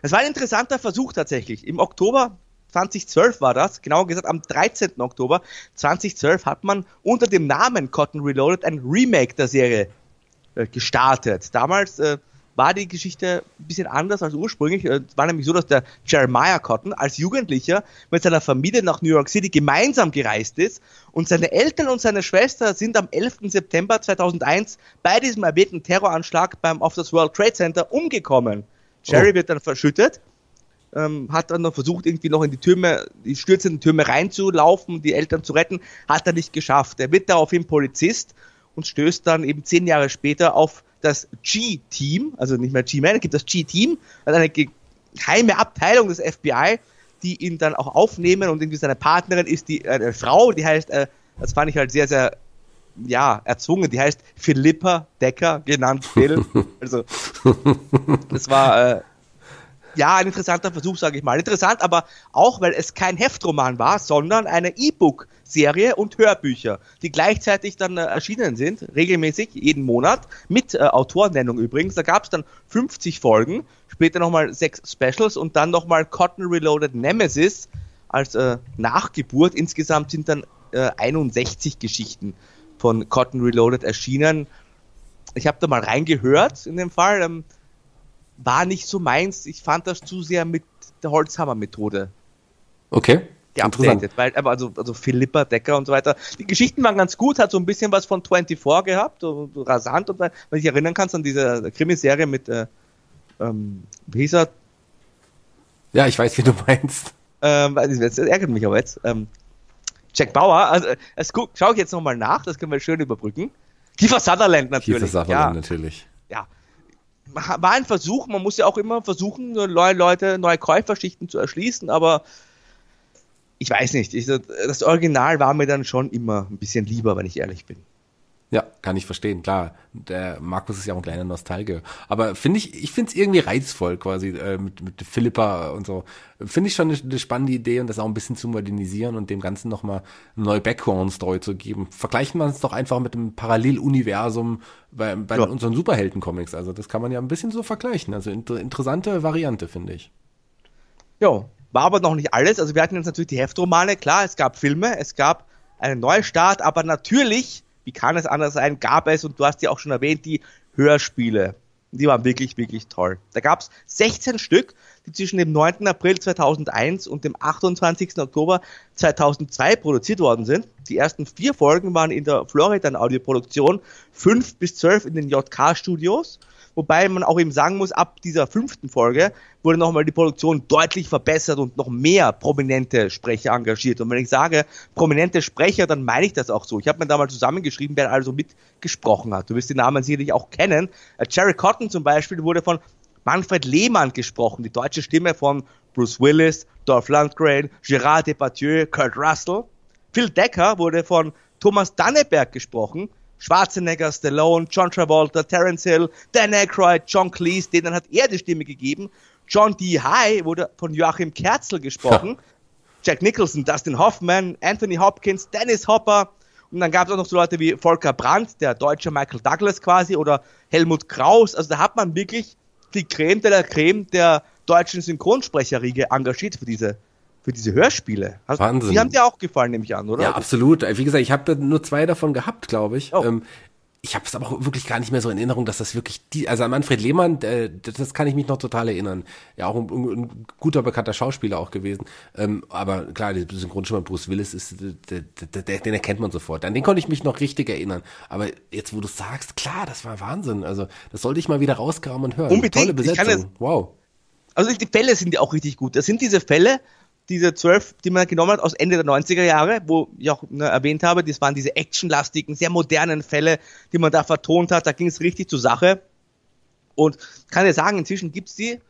Das war ein interessanter Versuch tatsächlich. Im Oktober 2012 war das, genauer gesagt am 13. Oktober 2012 hat man unter dem Namen Cotton Reloaded ein Remake der Serie äh, gestartet. Damals äh, war die Geschichte ein bisschen anders als ursprünglich. Es war nämlich so, dass der Jeremiah Cotton als Jugendlicher mit seiner Familie nach New York City gemeinsam gereist ist und seine Eltern und seine Schwester sind am 11. September 2001 bei diesem erwähnten Terroranschlag beim Off das World Trade Center umgekommen. Jerry oh. wird dann verschüttet, ähm, hat dann noch versucht, irgendwie noch in die Türme, die stürzenden Türme reinzulaufen, die Eltern zu retten, hat er nicht geschafft. Er wird daraufhin Polizist und stößt dann eben zehn Jahre später auf das G-Team, also nicht mehr G-Man, es gibt das G-Team, also eine geheime Abteilung des FBI, die ihn dann auch aufnehmen und irgendwie seine Partnerin ist die äh, eine Frau, die heißt, äh, das fand ich halt sehr, sehr ja, erzwungen, die heißt Philippa Decker, genannt Phil. also, das war äh, ja, ein interessanter Versuch, sage ich mal. Interessant, aber auch, weil es kein Heftroman war, sondern eine E-Book-Serie und Hörbücher, die gleichzeitig dann äh, erschienen sind, regelmäßig, jeden Monat, mit äh, Autorennennung übrigens. Da gab es dann 50 Folgen, später nochmal sechs Specials und dann nochmal Cotton Reloaded Nemesis als äh, Nachgeburt. Insgesamt sind dann äh, 61 Geschichten von Cotton Reloaded erschienen. Ich habe da mal reingehört in dem Fall. Ähm, war nicht so meins. Ich fand das zu sehr mit der Holzhammer-Methode. Okay. Geupdatet, weil, aber also, also Philippa Decker und so weiter. Die Geschichten waren ganz gut, hat so ein bisschen was von 24 gehabt, so, so rasant und wenn ich erinnern kannst an diese Krimiserie mit, äh, ähm, wie hieß er? Ja, ich weiß, wie du meinst. Ähm, das ärgert mich aber jetzt. Ähm, Jack Bauer, also, das schaue ich jetzt nochmal nach, das können wir schön überbrücken. Kiefer Sutherland natürlich. Kiefer Sutherland ja. natürlich. Ja, war ein Versuch, man muss ja auch immer versuchen, neue Leute, neue Käuferschichten zu erschließen, aber ich weiß nicht, ich, das Original war mir dann schon immer ein bisschen lieber, wenn ich ehrlich bin. Ja, kann ich verstehen, klar. Der Markus ist ja auch ein kleiner Nostalgiker. Aber finde ich, ich finde es irgendwie reizvoll quasi äh, mit, mit Philippa und so. Finde ich schon eine, eine, spannende Idee und das auch ein bisschen zu modernisieren und dem Ganzen nochmal eine neue Background-Story zu geben. Vergleichen wir es doch einfach mit dem Paralleluniversum bei, bei ja. unseren Superhelden-Comics. Also das kann man ja ein bisschen so vergleichen. Also inter interessante Variante, finde ich. Ja, war aber noch nicht alles. Also wir hatten jetzt natürlich die Heftromane, klar, es gab Filme, es gab einen Neustart, aber natürlich wie kann es anders sein, gab es, und du hast ja auch schon erwähnt, die Hörspiele. Die waren wirklich, wirklich toll. Da gab es 16 Stück, die zwischen dem 9. April 2001 und dem 28. Oktober 2002 produziert worden sind. Die ersten vier Folgen waren in der Floridan Audioproduktion, fünf bis zwölf in den JK-Studios Wobei man auch eben sagen muss, ab dieser fünften Folge wurde nochmal die Produktion deutlich verbessert und noch mehr prominente Sprecher engagiert. Und wenn ich sage prominente Sprecher, dann meine ich das auch so. Ich habe mir da mal zusammengeschrieben, wer also mitgesprochen hat. Du wirst die Namen sicherlich auch kennen. Äh, Jerry Cotton zum Beispiel wurde von Manfred Lehmann gesprochen, die deutsche Stimme von Bruce Willis, Dolph Lundgren, Gérard Depardieu, Kurt Russell. Phil Decker wurde von Thomas Danneberg gesprochen, Schwarzenegger, Stallone, John Travolta, Terence Hill, Dan Aykroyd, John Cleese, denen hat er die Stimme gegeben. John D. High wurde von Joachim Kerzel gesprochen. Jack Nicholson, Dustin Hoffman, Anthony Hopkins, Dennis Hopper. Und dann gab es auch noch so Leute wie Volker Brandt, der deutsche Michael Douglas quasi, oder Helmut Kraus. Also da hat man wirklich die Creme de la Creme der deutschen Synchronsprecherriege engagiert für diese für diese Hörspiele. Hast, Wahnsinn. Die haben dir auch gefallen, nehme ich an, oder? Ja, absolut. Wie gesagt, ich habe nur zwei davon gehabt, glaube ich. Oh. Ähm, ich habe es aber auch wirklich gar nicht mehr so in Erinnerung, dass das wirklich die, also an Manfred Lehmann, äh, das kann ich mich noch total erinnern. Ja, auch ein, ein guter bekannter Schauspieler auch gewesen. Ähm, aber klar, die Synchronstimme Bruce Willis ist, der, der, der, den erkennt man sofort. An den konnte ich mich noch richtig erinnern. Aber jetzt, wo du sagst, klar, das war Wahnsinn. Also das sollte ich mal wieder rausgraben und hören. Unbedingt. Tolle Besetzung. wow. Also die Fälle sind ja auch richtig gut. Das sind diese Fälle, diese zwölf, die man genommen hat aus Ende der 90er Jahre, wo ich auch ne, erwähnt habe, das waren diese actionlastigen, sehr modernen Fälle, die man da vertont hat, da ging es richtig zur Sache. Und kann ja sagen, inzwischen gibt's die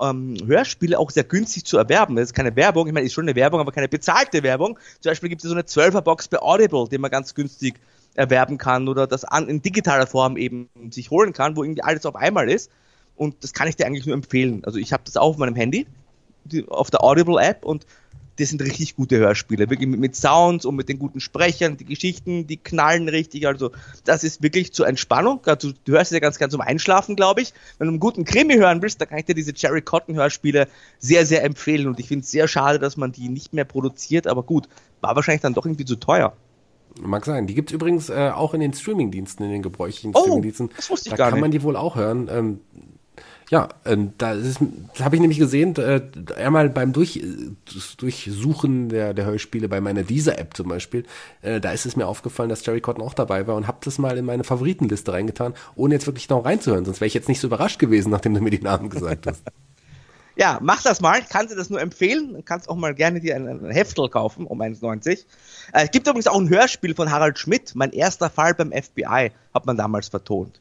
ähm, Hörspiele auch sehr günstig zu erwerben. Das ist keine Werbung, ich meine, ist schon eine Werbung, aber keine bezahlte Werbung. Zum Beispiel gibt es so eine 12er-Box bei Audible, die man ganz günstig erwerben kann oder das an, in digitaler Form eben sich holen kann, wo irgendwie alles auf einmal ist. Und das kann ich dir eigentlich nur empfehlen. Also ich habe das auch auf meinem Handy die, auf der Audible-App und das sind richtig gute Hörspiele, wirklich mit, mit, Sounds und mit den guten Sprechern, die Geschichten, die knallen richtig, also das ist wirklich zur Entspannung, also, du hörst es ja ganz gern zum Einschlafen, glaube ich. Wenn du einen guten Krimi hören willst, dann kann ich dir diese Jerry Cotton Hörspiele sehr, sehr empfehlen und ich finde es sehr schade, dass man die nicht mehr produziert, aber gut, war wahrscheinlich dann doch irgendwie zu teuer. Mag sein. Die gibt's übrigens äh, auch in den Streamingdiensten, in den gebräuchlichen Oh, Streamingdiensten. das wusste ich da gar kann man nicht. die wohl auch hören. Ähm, ja, ähm, da das habe ich nämlich gesehen, äh, einmal beim Durch, Durchsuchen der, der Hörspiele bei meiner Deezer-App zum Beispiel, äh, da ist es mir aufgefallen, dass Jerry Cotton auch dabei war und habe das mal in meine Favoritenliste reingetan, ohne jetzt wirklich noch reinzuhören. Sonst wäre ich jetzt nicht so überrascht gewesen, nachdem du mir die Namen gesagt hast. Ja, mach das mal. Kannst du das nur empfehlen. Du kannst auch mal gerne dir ein, ein Heftel kaufen um 1,90. Äh, es gibt übrigens auch ein Hörspiel von Harald Schmidt. Mein erster Fall beim FBI hat man damals vertont.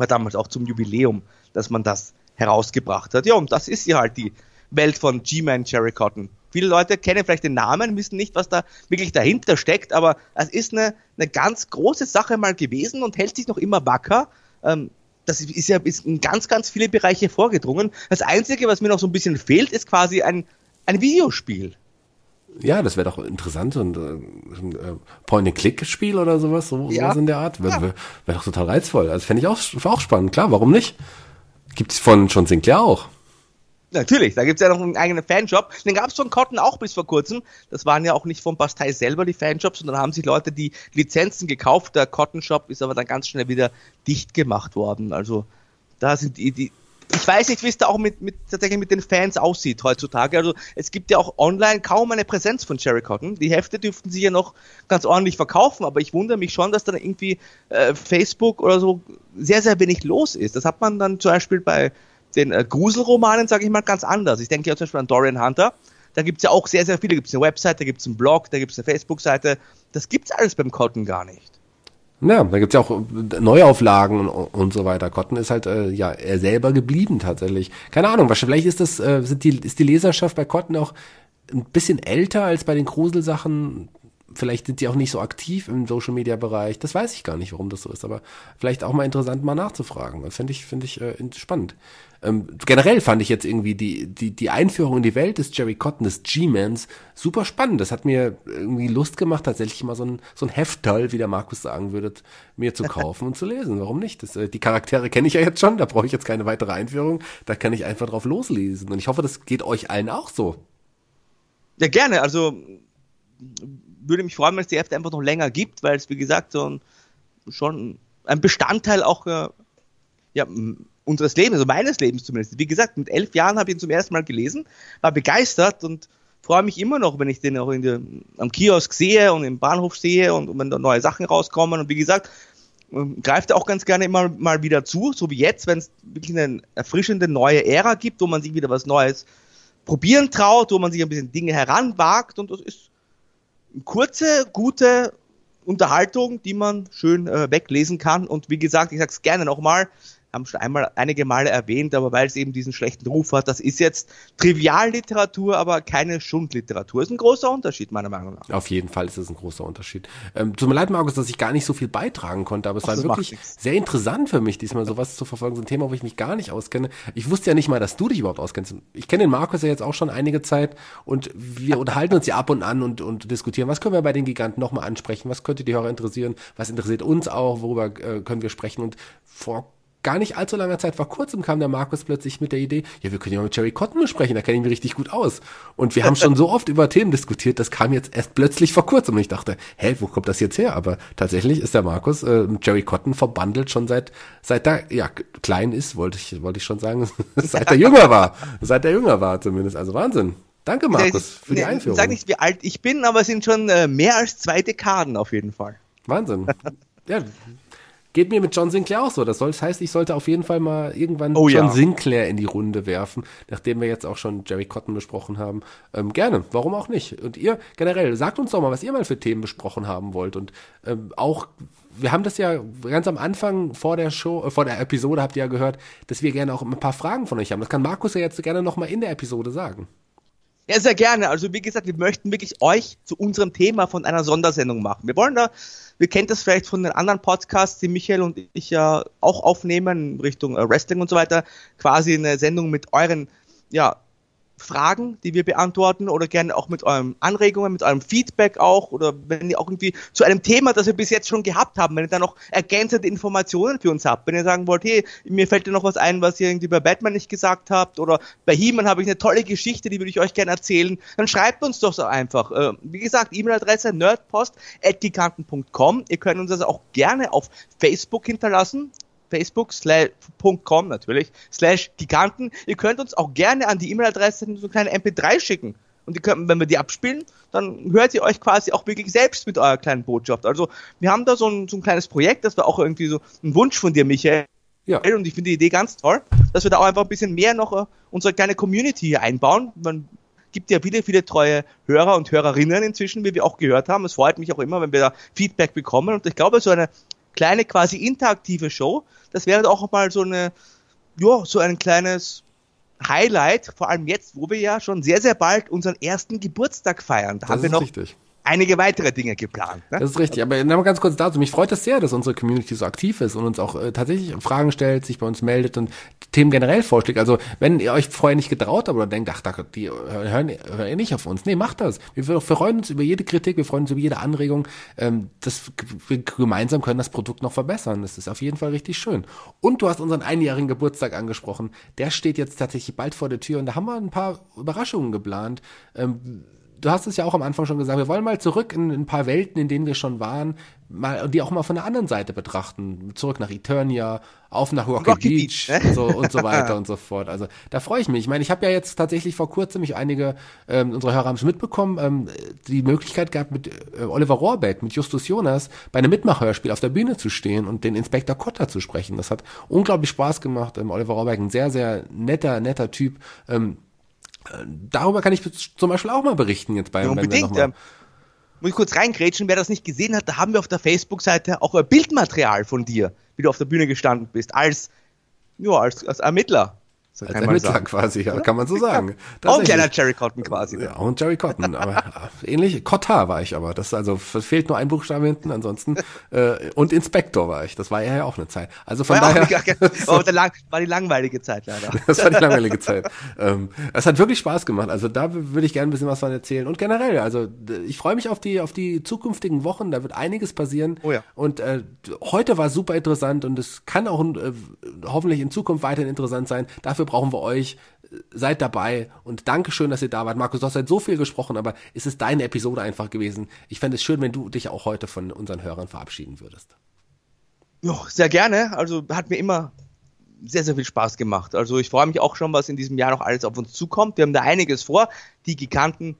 War damals auch zum Jubiläum, dass man das herausgebracht hat. Ja, und das ist ja halt die Welt von G-Man Cherry Cotton. Viele Leute kennen vielleicht den Namen, wissen nicht, was da wirklich dahinter steckt, aber es ist eine, eine ganz große Sache mal gewesen und hält sich noch immer wacker. Ähm, das ist ja ist in ganz, ganz viele Bereiche vorgedrungen. Das Einzige, was mir noch so ein bisschen fehlt, ist quasi ein, ein Videospiel. Ja, das wäre doch interessant und äh, ein äh, Point-and-Click-Spiel oder sowas, so, Ja. sowas in der Art. Wäre Ja. wär, wär doch total reizvoll. Also fände ich auch, auch spannend. Klar, warum nicht? Gibt's von John Sinclair auch. Natürlich, da gibt's ja noch einen eigenen Fanshop. Den gab's von Cotton auch bis vor kurzem. Das waren ja auch nicht vom Bastei selber die Fanshops, sondern haben sich Leute die Lizenzen gekauft. Der Cotton Shop ist aber dann ganz schnell wieder dicht gemacht worden. Also da sind die, die ich weiß nicht, wie es da auch mit, mit tatsächlich mit den Fans aussieht heutzutage. Also es gibt ja auch online kaum eine Präsenz von Cherry Cotton. Die Hefte dürften sie ja noch ganz ordentlich verkaufen, aber ich wundere mich schon, dass da irgendwie äh, Facebook oder so sehr, sehr wenig los ist. Das hat man dann zum Beispiel bei den äh, Gruselromanen, sage ich mal, ganz anders. Ich denke ja zum Beispiel an Dorian Hunter. Da gibt's ja auch sehr, sehr viele. Da gibt's eine Website, da gibt's einen Blog, da gibt's eine Facebook-Seite. Das gibt's alles beim Cotton gar nicht. Ja, da gibt's ja auch äh, Neuauflagen und, und so weiter. Cotton ist halt äh, ja er selber geblieben tatsächlich. Keine Ahnung, wahrscheinlich ist das äh, sind die ist die Leserschaft bei Cotton auch ein bisschen älter als bei den Gruselsachen. Vielleicht sind die auch nicht so aktiv im Social Media Bereich. Das weiß ich gar nicht, warum das so ist, aber vielleicht auch mal interessant mal nachzufragen. Das finde ich finde ich äh, spannend. Ähm, generell fand ich jetzt irgendwie die, die, die Einführung in die Welt des Jerry Cotton, des G-Mans, super spannend. Das hat mir irgendwie Lust gemacht, tatsächlich mal so ein, so ein Heftal, wie der Markus sagen würde, mir zu kaufen und zu lesen. Warum nicht? Das, äh, die Charaktere kenne ich ja jetzt schon, da brauche ich jetzt keine weitere Einführung. Da kann ich einfach drauf loslesen. Und ich hoffe, das geht euch allen auch so. Ja, gerne. Also würde mich freuen, wenn es die Hefte einfach noch länger gibt, weil es, wie gesagt, so ein, schon ein Bestandteil auch äh, ja, unseres Lebens, also meines Lebens zumindest. Wie gesagt, mit elf Jahren habe ich ihn zum ersten Mal gelesen, war begeistert und freue mich immer noch, wenn ich den auch in der, am Kiosk sehe und im Bahnhof sehe und, wenn da neue Sachen rauskommen. Und wie gesagt, ähm, greift auch ganz gerne immer mal wieder zu, so wie jetzt, wenn es wirklich eine erfrischende neue Ära gibt, wo man sich wieder was Neues probieren traut, wo man sich ein bisschen Dinge heranwagt und das ist kurze, gute Unterhaltung, die man schön äh, weglesen kann. Und wie gesagt, ich sage es gerne nochmal, haben schon einmal einige Male erwähnt, aber weil es eben diesen schlechten Ruf hat, das ist jetzt Trivialliteratur, aber keine Schundliteratur. Ist ein großer Unterschied, meiner Meinung nach. Auf jeden Fall ist es ein großer Unterschied. Ähm, tut mir leid, Markus, dass ich gar nicht so viel beitragen konnte, aber es Ach, war wirklich sehr interessant für mich, diesmal sowas zu verfolgen. So ein Thema, wo ich mich gar nicht auskenne. Ich wusste ja nicht mal, dass du dich überhaupt auskennst. Ich kenne den Markus ja jetzt auch schon einige Zeit und wir unterhalten uns ja ab und an und, und diskutieren, was können wir bei den Giganten nochmal ansprechen, was könnte die Hörer interessieren, was interessiert uns auch, worüber äh, können wir sprechen und vor gar nicht allzu langer Zeit, vor kurzem kam der Markus plötzlich mit der Idee, ja, wir können ja mit Jerry Cotton besprechen, da kenne ich mich richtig gut aus. Und wir haben schon so oft über Themen diskutiert, das kam jetzt erst plötzlich vor kurzem und ich dachte, hä, wo kommt das jetzt her? Aber tatsächlich ist der Markus äh, mit Jerry Cotton verbandelt schon seit, seit er, ja, klein ist, wollte ich, wollte ich schon sagen, seit er jünger war. Seit er jünger war zumindest. Also Wahnsinn. Danke, Markus, für die Einführung. Sag nicht, wie alt ich bin, aber es sind schon äh, mehr als zwei Dekaden auf jeden Fall. Wahnsinn. Ja, geht mir mit John Sinclair auch so. Das, soll, das heißt, ich sollte auf jeden Fall mal irgendwann Oh John ja. Sinclair in die Runde werfen, nachdem wir jetzt auch schon Jerry Cotton besprochen haben. Ähm, gerne, warum auch nicht? Und ihr generell, sagt uns doch mal, was ihr mal für Themen besprochen haben wollt. Und ähm, auch, wir haben das ja ganz am Anfang vor der Show, äh, vor der Episode habt ihr ja gehört, dass wir gerne auch ein paar Fragen von euch haben. Das kann Markus ja jetzt gerne nochmal in der Episode sagen. Ja, sehr gerne. Also wie gesagt, wir möchten wirklich euch zu unserem Thema von einer Sondersendung machen. Wir wollen da, wir kennt das vielleicht von den anderen Podcasts, die Michael und ich ja auch aufnehmen, Richtung äh, Wrestling und so weiter, quasi eine Sendung mit euren, ja, Fragen, die wir beantworten oder gerne auch mit euren Anregungen, mit eurem Feedback auch oder wenn ihr auch irgendwie zu einem Thema, das wir bis jetzt schon gehabt haben, wenn ihr da noch ergänzende Informationen für uns habt, wenn ihr sagen wollt, hey, mir fällt dir noch was ein, was ihr irgendwie bei Batman nicht gesagt habt oder bei He-Man habe ich eine tolle Geschichte, die würde ich euch gerne erzählen, dann schreibt uns doch so einfach. Äh, wie gesagt, E-Mail-Adresse nerdpost.giganten.com. Ihr könnt uns das auch gerne auf Facebook hinterlassen facebook.com natürlich, slash Giganten. Ihr könnt uns auch gerne an die E-Mail-Adresse so eine kleine MP3 schicken. Und die können, wenn wir die abspielen, dann hört ihr euch quasi auch wirklich selbst mit eurer kleinen Botschaft. Also wir haben da so ein, so ein kleines Projekt, das war auch irgendwie so ein Wunsch von dir, Michael. Ja. Und ich finde die Idee ganz toll, dass wir da auch einfach ein bisschen mehr noch uh, unsere kleine Community hier einbauen. Man gibt ja viele, viele treue Hörer und Hörerinnen inzwischen, wie wir auch gehört haben. Es freut mich auch immer, wenn wir da Feedback bekommen. Und ich glaube, so eine kleine quasi interaktive Show. Das wäre auch mal so eine, ja, so ein kleines Highlight, vor allem jetzt, wo wir ja schon sehr, sehr bald unseren ersten Geburtstag feiern. Da das haben wir noch richtig einige weitere Dinge geplant. Ne? Das ist richtig, aber nochmal ganz kurz dazu. Mich freut das sehr, dass unsere Community so aktiv ist und uns auch äh, tatsächlich Fragen stellt, sich bei uns meldet und Themen generell vorschlägt. Also wenn ihr euch vorher nicht getraut habt oder denkt, ach, die hören, hören nicht auf uns. Nee, macht das. Wir, wir freuen uns über jede Kritik, wir freuen uns über jede Anregung. Ähm, das, wir gemeinsam können das Produkt noch verbessern. Das ist auf jeden Fall richtig schön. Und du hast unseren einjährigen Geburtstag angesprochen. Der steht jetzt tatsächlich bald vor der Tür und da haben wir ein paar Überraschungen geplant. Ähm, du hast es ja auch am Anfang schon gesagt, wir wollen mal zurück in, in ein paar Welten, in denen wir schon waren, mal die auch mal von der anderen Seite betrachten. Zurück nach Eternia, auf nach Rocky, Rocky Beach, Beach ne? so, und so weiter und so fort. Also da freue ich mich. Ich meine, ich habe ja jetzt tatsächlich vor kurzem, ich einige ähm, unserer Hörer haben es mitbekommen, ähm, die Möglichkeit gehabt, mit äh, Oliver Rohrbeck, mit Justus Jonas bei einem Mitmachhörspiel auf der Bühne zu stehen und den Inspektor Kotter zu sprechen. Das hat unglaublich Spaß gemacht. Ähm, Oliver Rohrbeck, ein sehr, sehr netter, netter Typ. Ähm, darüber kann ich zum Beispiel auch mal berichten jetzt bei ja, unbedingt. Ähm, muss ich kurz reingrätschen, wer das nicht gesehen hat, da haben wir auf der Facebook-Seite auch ein Bildmaterial von dir, wie du auf der Bühne gestanden bist, als, ja, als, als Ermittler. So Als Ermittler sagen. quasi, ja, kann man so sagen. auch ein kleiner Jerry Cotton quasi. Ja, auch ein Jerry Cotton, aber ähnlich. Cotta war ich aber. Das also fehlt nur ein Buchstabe hinten, ansonsten. Äh, und Inspektor war ich. Das war ja auch eine Zeit. Also von war daher. Auch, war, lang, war die langweilige Zeit leider. das war die langweilige Zeit. Ähm, es hat wirklich Spaß gemacht. Also da würde ich gerne ein bisschen was von erzählen. Und generell, also ich freue mich auf die auf die zukünftigen Wochen. Da wird einiges passieren. Oh ja. Und äh, heute war super interessant und es kann auch äh, hoffentlich in Zukunft weiterhin interessant sein. Dafür brauchen wir euch. Seid dabei und danke schön, dass ihr da wart. Markus, du hast halt so viel gesprochen, aber es ist deine Episode einfach gewesen. Ich fände es schön, wenn du dich auch heute von unseren Hörern verabschieden würdest. Ja, sehr gerne. Also hat mir immer sehr, sehr viel Spaß gemacht. Also ich freue mich auch schon, was in diesem Jahr noch alles auf uns zukommt. Wir haben da einiges vor. Die Giganten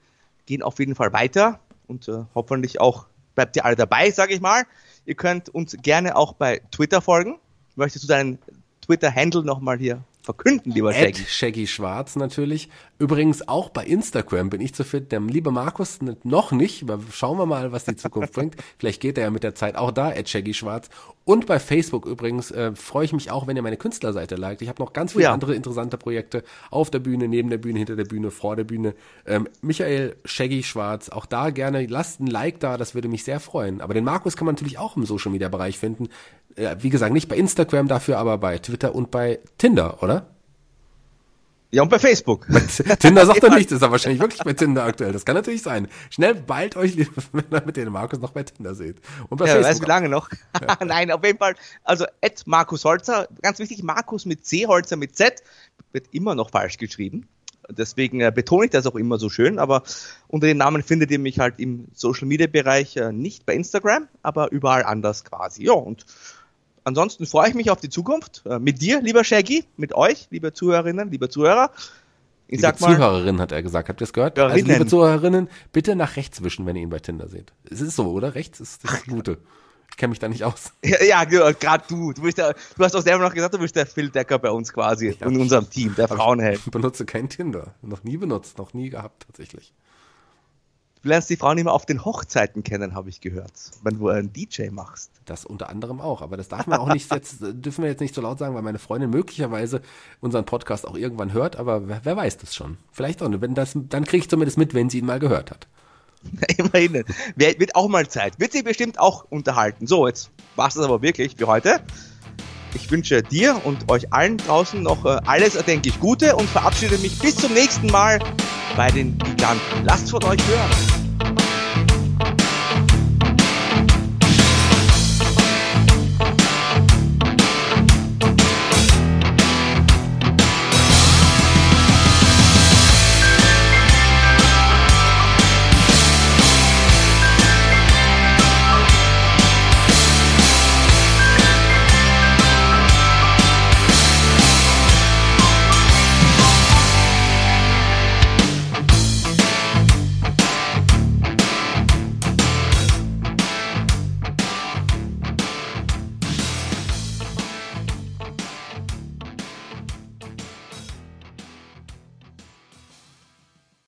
gehen auf jeden Fall weiter und äh, hoffentlich auch bleibt ihr alle dabei, sage ich mal. Ihr könnt uns gerne auch bei Twitter folgen. Möchtest du deinen Twitter-Handle nochmal hier verkünden, lieber Shaggy. Shaggy Schwarz natürlich. Übrigens auch bei Instagram bin ich zu finden. Der liebe Markus noch nicht, aber schauen wir mal, was die Zukunft bringt. Vielleicht geht er ja mit der Zeit auch da, at Shaggy Schwarz. Und bei Facebook übrigens äh, freue ich mich auch, wenn ihr meine Künstlerseite liked. Ich habe noch ganz viele ja. andere interessante Projekte auf der Bühne, neben der Bühne, hinter der Bühne, vor der Bühne. Ähm, Michael Shaggy Schwarz, auch da gerne lasst ein Like da, das würde mich sehr freuen. Aber den Markus kann man natürlich auch im Social Media Bereich finden. Äh, wie gesagt, nicht bei Instagram dafür, aber bei Twitter und bei Tinder, oder? Ja, und bei Facebook. Tinder sagt er nicht, ist er wahrscheinlich wirklich bei Tinder aktuell. Das kann natürlich sein. Schnell bald euch, wenn ihr mit dem Markus noch bei Tinder seht. Und bei ja, Facebook. Weiß wie lange noch. Ja. Nein, auf jeden Fall. Also, at Markus Holzer, ganz wichtig, Markus mit C, Holzer mit Z, wird immer noch falsch geschrieben. Deswegen äh, betone ich das auch immer so schön, aber unter dem Namen findet ihr mich halt im Social Media Bereich äh, nicht bei Instagram, aber überall anders quasi. Ja, und ansonsten freue ich mich auf die Zukunft. Äh, mit dir, lieber Shaggy, mit euch, liebe Zuhörerinnen, liebe Zuhörer. Ich liebe sag mal, Zuhörerinnen hat er gesagt. Habt ihr es gehört? Also, liebe Zuhörerinnen, bitte nach rechts wischen, wenn ihr ihn bei Tinder seht. Es ist so, oder? Rechts ist das Gute. Ich kenne mich da nicht aus. Ja, ja gerade du. Du, bist der, du hast auch selber noch gesagt, du bist der Phil Decker bei uns quasi, in unserem Team, der Frauenheld. Ich benutze kein Tinder. Noch nie benutzt, noch nie gehabt tatsächlich. Du lernst die Frauen immer auf den Hochzeiten kennen, habe ich gehört, wenn du einen DJ machst. Das unter anderem auch, aber das darf man auch nicht jetzt, dürfen wir jetzt nicht so laut sagen, weil meine Freundin möglicherweise unseren Podcast auch irgendwann hört, aber wer, wer weiß das schon. Vielleicht auch nicht. Wenn das, dann kriege ich zumindest mit, wenn sie ihn mal gehört hat. Immerhin. Wird auch mal Zeit. Wird sie bestimmt auch unterhalten. So, jetzt war es aber wirklich für heute. Ich wünsche dir und euch allen draußen noch äh, alles erdenklich Gute und verabschiede mich bis zum nächsten Mal bei den Giganten. Lasst von euch hören.